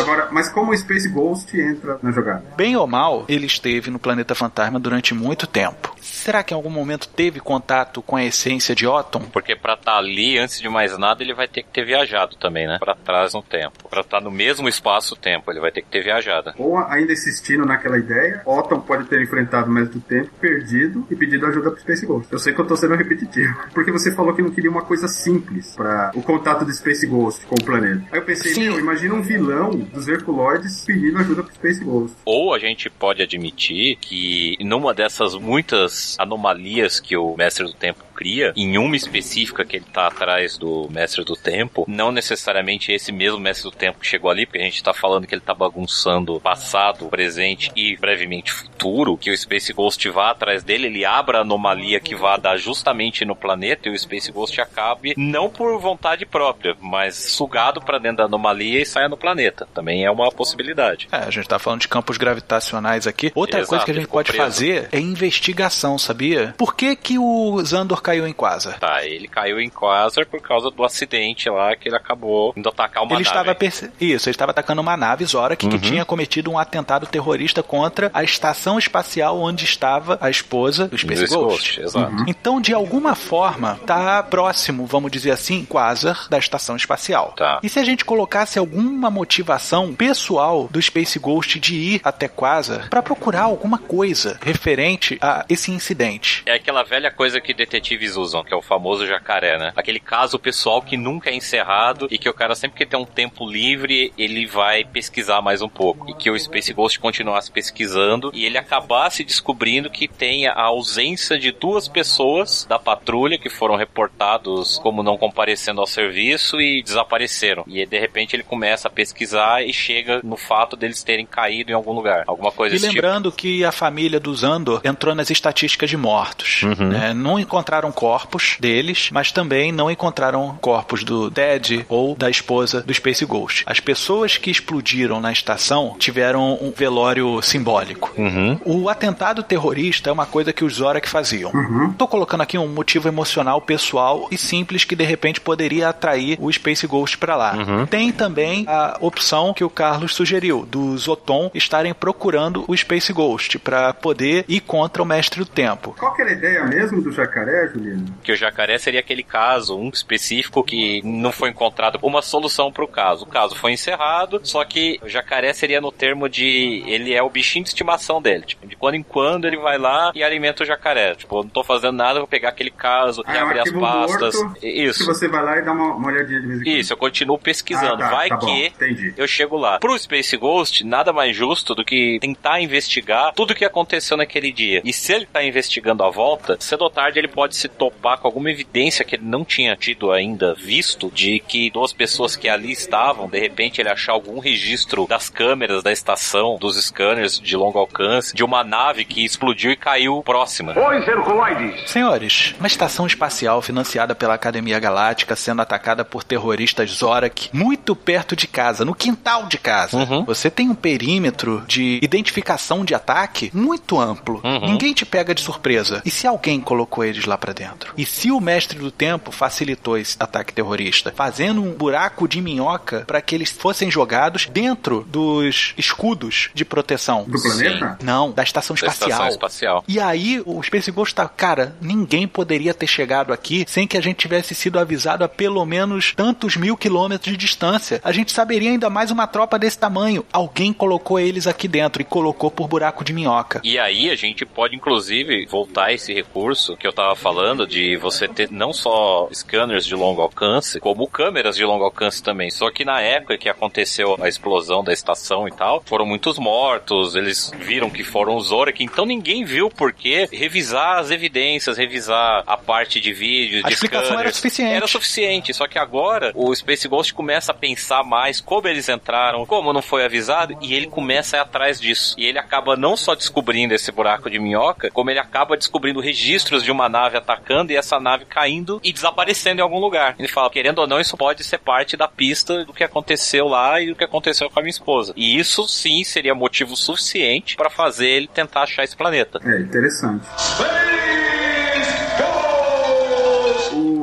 Agora, mas como o Space Ghost entra na jogada? Bem ou mal, ele esteve no planeta fantasma durante muito tempo. Será que em algum momento teve contato com a essência de Otton? Porque pra estar ali, antes de mais nada, ele vai ter que ter viajado também, né? Pra trás no tempo. Pra estar no mesmo espaço-tempo, ele vai ter que ter viajado. Ou ainda insistindo naquela ideia, Otton pode ter enfrentado o mestre do tempo, perdido e pedido ajuda pro Space Ghost. Eu sei que eu tô sendo repetitivo. Porque você falou que não queria uma coisa simples para o contato do Space Ghost com o planeta. Aí eu pensei, Sim. meu, imagina um vilão dos Herculoides pedindo ajuda pro Space Ghost. Ou a gente pode admitir que numa dessas muitas anomalias que o Mestre do Tempo cria, em uma específica que ele tá atrás do Mestre do Tempo, não necessariamente esse mesmo Mestre do Tempo que chegou ali, porque a gente tá falando que ele tá bagunçando passado, presente e brevemente futuro, que o Space Ghost vá atrás dele, ele abra a anomalia que vá dar justamente no planeta e o Space Ghost acabe, não por vontade própria, mas sugado pra dentro da anomalia e saia no planeta. Também é uma possibilidade. É, a gente tá falando de campos gravitacionais aqui. Outra Exato, coisa que a gente pode preso. fazer é investigação, sabia? Por que que o Zandor caiu em Quasar? Tá, ele caiu em Quasar por causa do acidente lá que ele acabou indo atacar uma ele nave. estava perce... Isso, ele estava atacando uma nave Zorak que tinha cometido um atentado terrorista contra a estação espacial onde estava a esposa do Space Ghost. Ghost, exato. Então, de alguma forma, tá próximo, vamos dizer assim, Quasar da estação espacial. Tá. E se a gente colocasse alguma motivação pessoal do Space Ghost de ir até Quasar para procurar alguma coisa referente a esse incidente? É aquela velha coisa que detetives usam, que é o famoso jacaré, né? Aquele caso pessoal que nunca é encerrado e que o cara sempre que tem um tempo livre, ele vai pesquisar mais um pouco. E que o Space Ghost continuasse pesquisando e ele acabasse descobrindo que tem a ausência de duas pessoas da patrulha que foram reportados como não comparecendo ao serviço e desapareceram. E de repente ele começa a pesquisar e chega no fato deles terem caído em algum lugar. Alguma coisa E tipo. lembrando que a família do Zandor entrou nas estatísticas de mortos. Uhum. né? Não encontraram corpos deles, mas também não encontraram corpos do Ted ou da esposa do Space Ghost. As pessoas que explodiram na estação tiveram um velório simbólico. Uhum. O atentado terrorista é uma coisa que os Zorak faziam. Tô colocando aqui um motivo emocional, pessoal e simples que de repente poderia atrair o Space Ghost pra lá. Tem também a opção que o Carlos sugeriu, do Zoton estarem procurando o Space Ghost pra poder ir contra o Mestre do Tempo. Qual que era a ideia mesmo do jacaré, Juliano? que o jacaré seria aquele caso, um específico que não foi encontrado uma solução para o caso. O caso foi encerrado, só que o jacaré seria no termo de ele é o bichinho de estimação dele. Tipo, de quando em quando ele vai lá e alimenta o jacaré. Tipo, eu não tô fazendo nada, vou pegar aquele caso, Ah, um reabrir as pastas. morto Que Isso. você vai lá e dá uma, uma olhadinha de vez em quando. Isso, eu continuo pesquisando. Ah, tá, vai tá que entendi. eu chego lá. Pro Space Ghost, nada mais justo do que tentar investigar tudo o que aconteceu naquele dia. E se ele tá investigando a volta, cedo ou tarde ele pode se topar com alguma evidência que ele não tinha tido ainda visto de que duas pessoas que ali estavam, de repente ele achar algum registro das câmeras da estação, dos scanners de longo alcance, de uma nave que explodiu e caiu próxima. Os Herculoides! Senhores, uma estação espacial financiada pela Academia Galáctica sendo atacada por terroristas Zorak muito perto de casa, no quintal de casa. Uhum. Você tem um perímetro de identificação de ataque muito amplo. Uhum. Ninguém te pega de surpresa. E se alguém colocou eles lá pra dentro? E se o mestre do tempo facilitou esse ataque terrorista, fazendo um buraco de minhoca para que eles fossem jogados dentro dos escudos de proteção? Do planeta? Não, da estação Da espacial. estação espacial. E aí o Space Ghost tá, cara, ninguém poderia ter chegado aqui sem que a gente tivesse sido avisado a pelo menos tantos mil quilômetros de distância. A gente saberia ainda mais uma tropa desse tamanho. Alguém colocou eles aqui dentro e colocou por buraco de minhoca. E aí a gente pode inclusive voltar esse recurso que eu tava falando de você ter não só scanners de longo alcance, como câmeras de longo alcance também. Só que na época que aconteceu a explosão da estação e tal, foram muitos mortos, eles viram que foram os Zorak, então ninguém viu por que revisar as evidências, revisar a parte de vídeos, A de explicação era scanners. suficiente. Era suficiente, só que agora o Space Ghost começa a pensar mais como eles entraram, como não foi avisado, e ele começa a ir atrás disso. E ele acaba não só descobrindo esse buraco de minhoca, como ele acaba descobrindo registros de uma nave atacando e essa nave caindo e desaparecendo em algum lugar. Ele fala, querendo ou não, isso pode ser parte da pista do que aconteceu lá e do que aconteceu com a minha esposa. E isso sim seria motivo suficiente para fazer ele tentar achar esse planeta. É, interessante.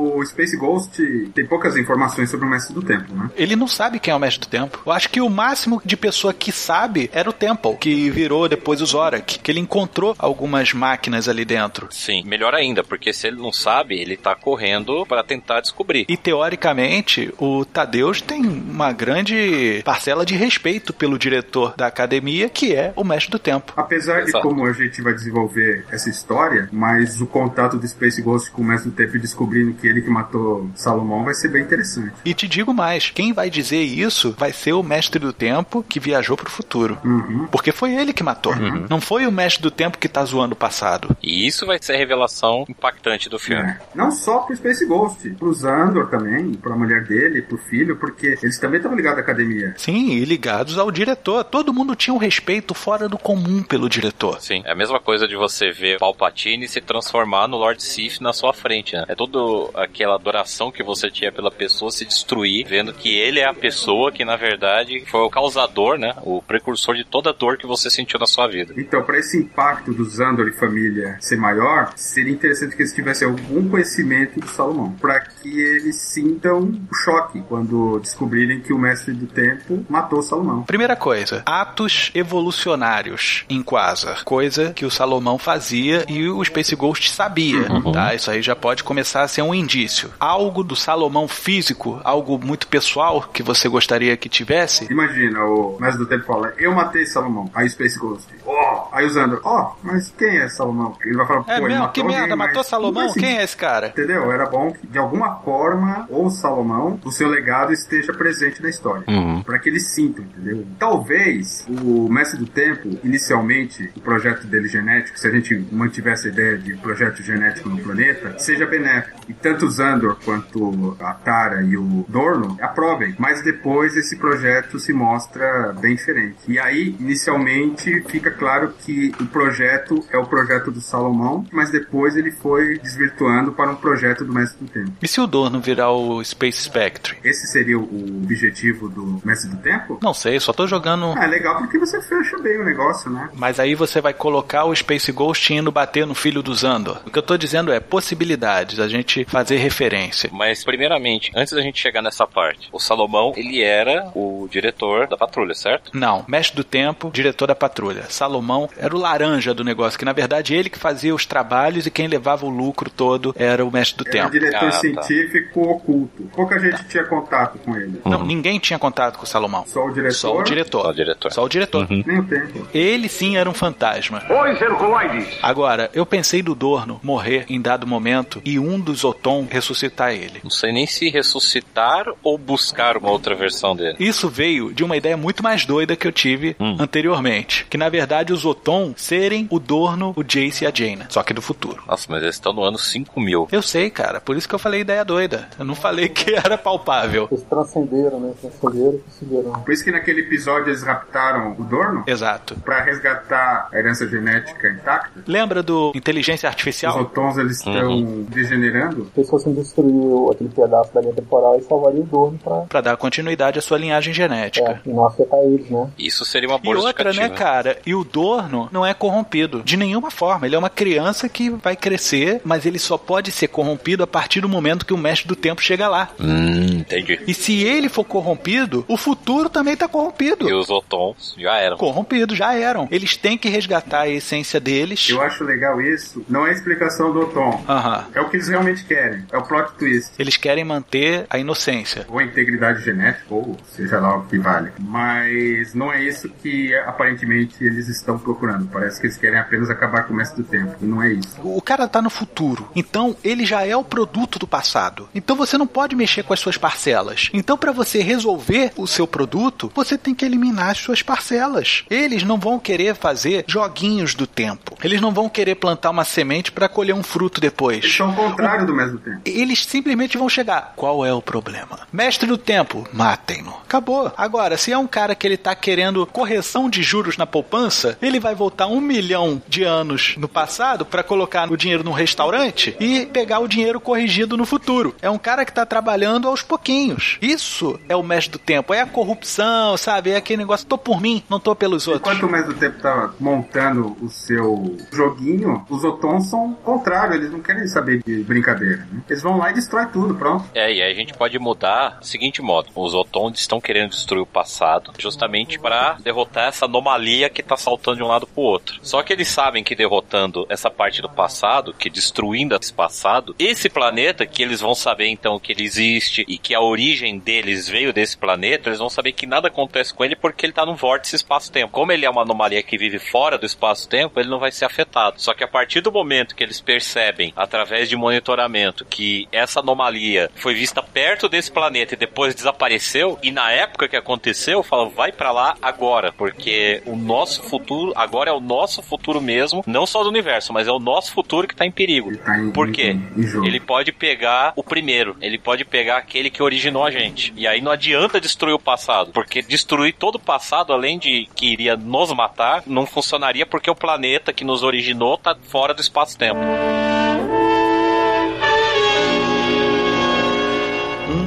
O Space Ghost tem poucas informações sobre o Mestre do Tempo, né? Ele não sabe quem é o Mestre do Tempo. Eu acho que o máximo de pessoa que sabe era o Temple, que virou depois o Zorak, que ele encontrou algumas máquinas ali dentro. Sim, melhor ainda, porque se ele não sabe, ele tá correndo para tentar descobrir. E teoricamente, o Tadeus tem uma grande parcela de respeito pelo diretor da academia, que é o Mestre do Tempo. Apesar de Exato. como a gente vai desenvolver essa história, mas o contato do Space Ghost com o Mestre do Tempo e descobrindo que ele que matou Salomão vai ser bem interessante. E te digo mais, quem vai dizer isso vai ser o Mestre do Tempo que viajou pro futuro. Uhum. Porque foi ele que matou. Não foi o Mestre do Tempo que tá zoando o passado. E isso vai ser a revelação impactante do filme. É. Não só pro Space Ghost, pro Zandor também, pra mulher dele, pro filho, porque eles também estavam ligados à academia. Sim, e ligados ao diretor. Todo mundo tinha um respeito fora do comum pelo diretor. Sim, é a mesma coisa de você ver Palpatine se transformar no Lord Sith na sua frente, né? É toda aquela adoração que você tinha pela pessoa se destruir, vendo que ele é a pessoa que, na verdade, foi o causador, né? O precursor de toda a dor que você sentiu na sua vida. Então, para esse impacto do Zandor e família ser maior, seria interessante que eles tivessem algum conhecimento do Salomão, para que eles sintam o choque quando descobrirem que o Mestre do Tempo matou Salomão. Primeira coisa, atos evolucionários em Quasar, coisa que o Salomão fazia e o Space Ghost sabia, tá? Isso aí já pode começar a ser um indício. Algo do Salomão físico, algo muito pessoal que você gostaria que tivesse, Imagina, o Mestre do Tempo fala, eu matei Salomão. Aí o Space Ghost, ó. Aí o Zandor, ó, mas quem é Salomão? Ele vai falar, pô, É ele mesmo? matou Que alguém, merda, mas matou não Salomão? Quem é esse cara? Entendeu? Era bom que, de alguma forma, ou Salomão, o seu legado esteja presente na história. Para que eles sintam, entendeu? Talvez o Mestre do Tempo, inicialmente, o projeto dele genético, se a gente mantiver essa ideia de projeto genético no planeta, seja benéfico. E tanto o Zandor quanto a Tara e o Dorno aprovem. Mas depois esse projeto se mostra bem diferente. E aí, inicialmente, fica claro que o projeto é o projeto do Salomão, mas depois ele foi desvirtuando para um projeto do Mestre do Tempo. E se o Dorno virar o Space Spectre? Esse seria o objetivo do Mestre do Tempo? Não sei, só tô jogando. Ah, é legal porque você fecha bem o negócio, né? Mas aí você vai colocar o Space Ghost indo bater no filho do Zandor. O que eu tô dizendo é possibilidades, a gente fazer referência. Mas, primeiramente, antes da gente chegar nessa parte, o Salomão, ele era o diretor da patrulha, certo? Não, mestre do tempo, diretor da patrulha. Salomão era o laranja do negócio, que na verdade ele que fazia os trabalhos e quem levava o lucro todo era o mestre do Era o tempo. diretor Ah, tá. científico oculto. Pouca gente tinha contato com ele. Não, ninguém tinha contato com o Salomão. Só o diretor. Só o diretor. Só o diretor. Só o diretor. Nem o tempo. Ele sim era um fantasma. Os Herculoides! Agora, eu pensei do Dorno morrer em dado momento e um dos Ressuscitar ele. Não sei nem se ressuscitar ou buscar uma outra versão dele. Isso veio de uma ideia muito mais doida que eu tive anteriormente. Que na verdade os Oton serem o Dorno, o Jace e a Jaina. Só que do futuro. Nossa, mas eles estão no ano 5000. Eu sei, cara. Por isso que eu falei ideia doida. Eu não falei que era palpável. Eles transcenderam, né? Transcenderam e conseguiram. Por isso que naquele episódio eles raptaram o Dorno Exato. pra resgatar a herança genética intacta. Lembra do inteligência Os artificial? Otons eles estão degenerando. Se eles fossem destruir aquele pedaço da linha temporal, eles salvariam o dono pra Pra dar continuidade à sua linhagem genética. é, e não afetar eles, né? Isso seria uma E boa outra, né, cara? E o Dorno não é corrompido de nenhuma forma. Ele é uma criança que vai crescer, mas ele só pode ser corrompido a partir do momento que o mestre do tempo chega lá. Hum, entendi. E se ele for corrompido, o futuro também tá corrompido. E os Otons já eram. Corrompidos, já eram. Eles têm que resgatar a essência deles. Eu acho legal isso. Não é a explicação do Otom. Aham. É o que eles realmente querem. É o plot twist. Eles querem manter a inocência. Ou a integridade genética, ou seja lá o que vale. Mas não é isso que aparentemente eles estão procurando. Parece que eles querem apenas acabar com o mestre do tempo. E não é isso. O cara tá no futuro. Então, ele já é o produto do passado. Então, você não pode mexer com as suas parcelas. Então, para você resolver o seu produto, você tem que eliminar as suas parcelas. Eles não vão querer fazer joguinhos do tempo. Eles não vão querer plantar uma semente para colher um fruto depois. são o contrário do mestre do tempo. Eles simplesmente vão chegar. Qual é o problema? Mestre do tempo, matem-no. Acabou. Agora, se é um cara que ele tá querendo correção de juros na poupança, ele vai voltar um milhão de anos no passado para colocar o dinheiro num restaurante e pegar o dinheiro corrigido no futuro. É um cara que tá trabalhando aos pouquinhos. Isso é o mestre do tempo. É a corrupção, sabe? É aquele negócio, tô por mim, não tô pelos outros. Enquanto o mestre do tempo estava montando o seu joguinho, os Otons são contrário, eles não querem saber de brincadeira. Eles vão lá e destrói tudo, pronto. É, e aí a gente pode mudar do seguinte modo: os Otons estão querendo destruir o passado justamente para derrotar essa anomalia que tá saltando de um lado pro outro. Só que eles sabem que derrotando essa parte do passado, que destruindo esse passado, esse planeta que eles vão saber então que ele existe e que a origem deles veio desse planeta, eles vão saber que nada acontece com ele porque ele tá no vórtice espaço-tempo. Como ele é uma anomalia que vive fora do espaço-tempo, ele não vai ser afetado. Só que a partir do momento que eles percebem, através de monitoramento, que essa anomalia foi vista perto desse planeta e depois desapareceu, e na época que aconteceu, falam, vai para lá agora, porque o nosso futuro, agora é o nosso futuro mesmo, não só do universo, mas é o nosso futuro que tá em perigo. Tá em- Por quê? em- em. Ele pode pegar o primeiro, ele pode pegar aquele que originou a gente. E aí não adianta destruir o passado, porque destruir todo o passado, além de que iria nos matar, não funcionaria porque o planeta que nos originou tá fora do espaço-tempo.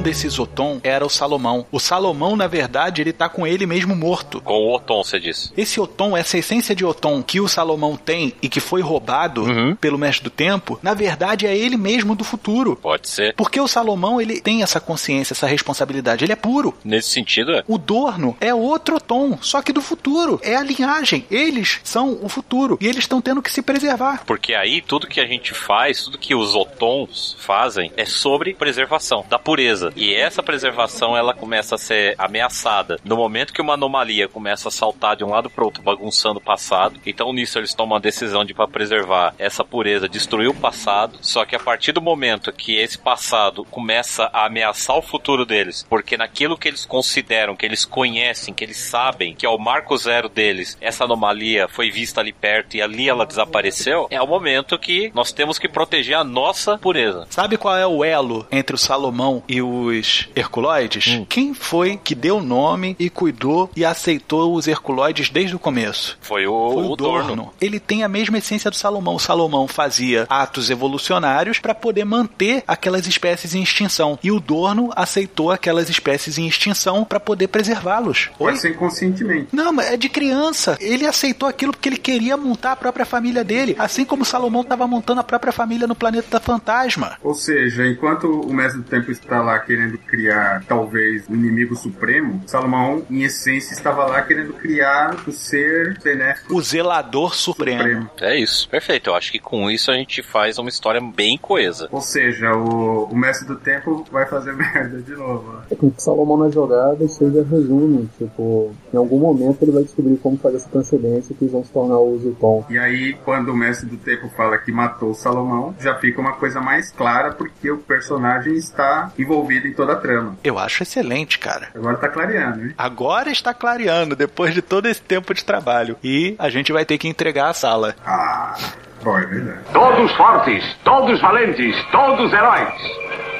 Desses Oton era o Salomão. O Salomão, na verdade, ele tá com ele mesmo morto. Com o Oton, você disse. Esse Oton, essa essência de Oton que o Salomão tem e que foi roubado Uhum. pelo Mestre do Tempo, na verdade é ele mesmo do futuro. Pode ser. Porque o Salomão, ele tem essa consciência, essa responsabilidade, ele é puro. Nesse sentido, é. O Dorno é outro Oton, só que do futuro. É a linhagem. Eles são o futuro. E eles estão tendo que se preservar. Porque aí tudo que a gente faz, tudo que os Otons fazem é sobre preservação da pureza. E essa preservação ela começa a ser ameaçada no momento que uma anomalia começa a saltar de um lado para outro, bagunçando o passado. Então nisso eles tomam a decisão de para preservar essa pureza, destruir o passado. Só que a partir do momento que esse passado começa a ameaçar o futuro deles, porque naquilo que eles consideram, que eles conhecem, que eles sabem que é o marco zero deles, essa anomalia foi vista ali perto e ali ela desapareceu, é o momento que nós temos que proteger a nossa pureza. Sabe qual é o elo entre o Salomão e os Herculoides? Quem foi que deu o nome e cuidou e aceitou os Herculoides desde o começo? Foi o, Foi o Dorno. Ele tem a mesma essência do Salomão. O Salomão fazia atos evolucionários para poder manter aquelas espécies em extinção. E o Dorno aceitou aquelas espécies em extinção para poder preservá-los. Oi? Pode ser inconscientemente. Não, mas é de criança. Ele aceitou aquilo porque ele queria montar a própria família dele. Assim como Salomão estava montando a própria família no planeta Fantasma. Ou seja, enquanto o Mestre do Tempo está lá querendo criar, talvez, o inimigo supremo, Salomão, em essência, estava lá querendo criar o ser benéfico O Zelador Supremo. supremo. É isso, perfeito. Eu acho que com isso a gente faz uma história bem coesa. Ou seja, o, o Mestre do Tempo vai fazer merda de novo. né? É que o Salomão na jogada, já resume. Tipo, em algum momento ele vai descobrir como fazer essa transcendência que eles vão se tornar os Uton. E aí, quando o Mestre do Tempo fala que matou o Salomão, já fica uma coisa mais clara porque o personagem está envolvido em toda a trama. Eu acho excelente, cara. Agora tá clareando, hein? Agora está clareando, depois de todo esse tempo de trabalho. E a gente vai ter que entregar a sala. Ah, bom, é verdade. Todos fortes, todos valentes, todos heróis.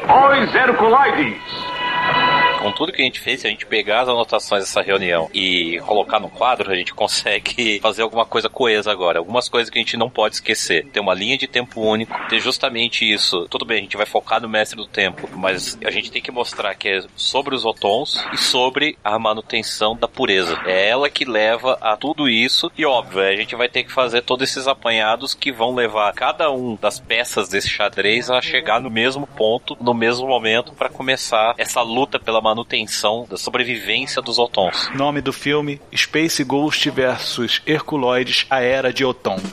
Os Herculoides. Com tudo que a gente fez, se a gente pegar as anotações dessa reunião e colocar no quadro, a gente consegue fazer alguma coisa coesa agora. Algumas coisas que a gente não pode esquecer. Ter uma linha de tempo único, ter justamente isso. Tudo bem, a gente vai focar no mestre do tempo, mas a gente tem que mostrar que é sobre os Otons e sobre a manutenção da pureza. É ela que leva a tudo isso e, óbvio, a gente vai ter que fazer todos esses apanhados que vão levar cada um das peças desse xadrez a chegar no mesmo ponto, no mesmo momento, para começar essa luta pela manutenção da sobrevivência dos Otons. Nome do filme: Space Ghost vs Herculoides, a Era de Oton.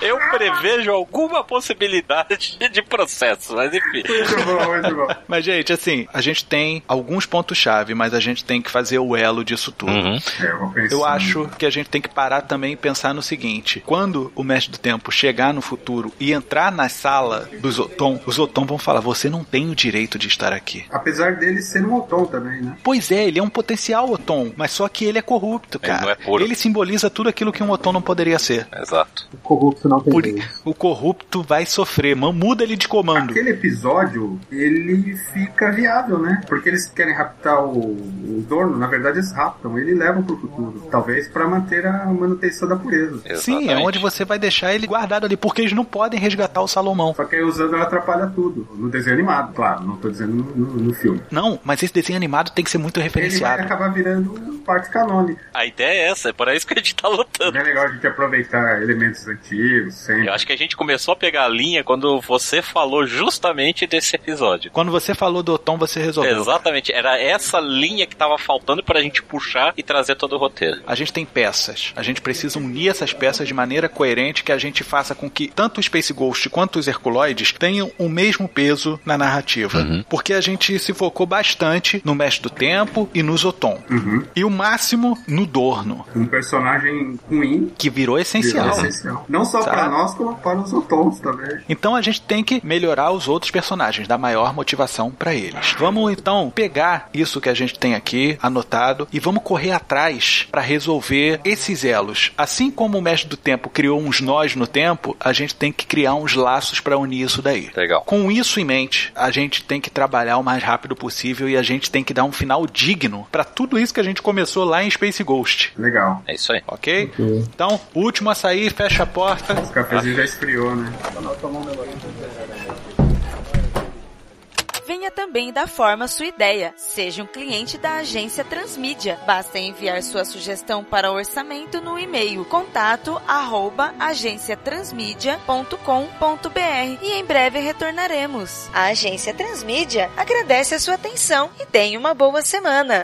Eu prevejo alguma possibilidade de processo, mas enfim. Muito bom, muito bom. Mas, gente, assim, a gente tem alguns pontos-chave, mas a gente tem que fazer o elo disso tudo. Uhum. É, eu. Eu acho que a gente tem que parar também e pensar no seguinte: quando o mestre do tempo chegar no futuro e entrar na sala dos Otom, os Otom vão falar: você não tem o direito de estar aqui. Apesar dele ser um Otom também, né? Pois é, ele é um potencial Otom, mas só que ele é corrupto, Ele cara. não é puro. Ele simboliza tudo aquilo que um Otom não poderia ser. Exato. O corrupto não tem Por- vez. o corrupto vai sofrer, man- muda ele de comando. Aquele episódio, ele fica viável, né? Porque eles querem raptar o, o dono, na verdade eles raptam, ele levam pro futuro. Talvez pra manter a manutenção da pureza. Sim, é Exatamente. onde você vai deixar ele guardado ali, porque eles não podem resgatar o Salomão. Só que aí usando ela atrapalha tudo. No desenho animado, claro, não tô dizendo no, no- no filme. Não, mas esse desenho animado tem que ser muito Ele vai referenciado. acabar virando parte canônica. A ideia é essa, é para isso que a gente tá lutando. É legal a gente aproveitar elementos antigos, sempre. Eu acho que a gente começou a pegar a linha quando você falou justamente desse episódio. Quando você falou do Tom, você resolveu. Exatamente, era essa linha que tava faltando pra gente puxar e trazer todo o roteiro. A gente tem peças. A gente precisa unir essas peças de maneira coerente que a gente faça com que tanto o Space Ghost quanto os Herculoides tenham o mesmo peso na narrativa. Porque a gente se focou bastante no Mestre do Tempo e no Zoton. E o máximo no Dorno, Um personagem ruim que virou virou essencial. Não só Sabe? pra nós, como para os otons também. Então a gente tem que melhorar os outros personagens, dar maior motivação pra eles. Vamos então pegar isso que a gente tem aqui anotado e vamos correr atrás pra resolver esses elos. Assim como o Mestre do Tempo criou uns nós no tempo, a gente tem que criar uns laços pra unir isso daí. Legal. Com isso em mente, a gente tem que trabalhar o mais rápido possível e a gente tem que dar um final digno pra tudo isso que a gente começou lá em Space Ghost. Legal. É isso aí. Ok? Ok. Então, último a sair, fecha a porta. O cafezinho já esfriou, né? Venha também dar forma à sua ideia. Seja um cliente da agência Transmídia. Basta enviar sua sugestão para orçamento no e-mail contato arroba agenciatransmídia.com.br e em breve retornaremos. A agência Transmídia agradece a sua atenção e tenha uma boa semana.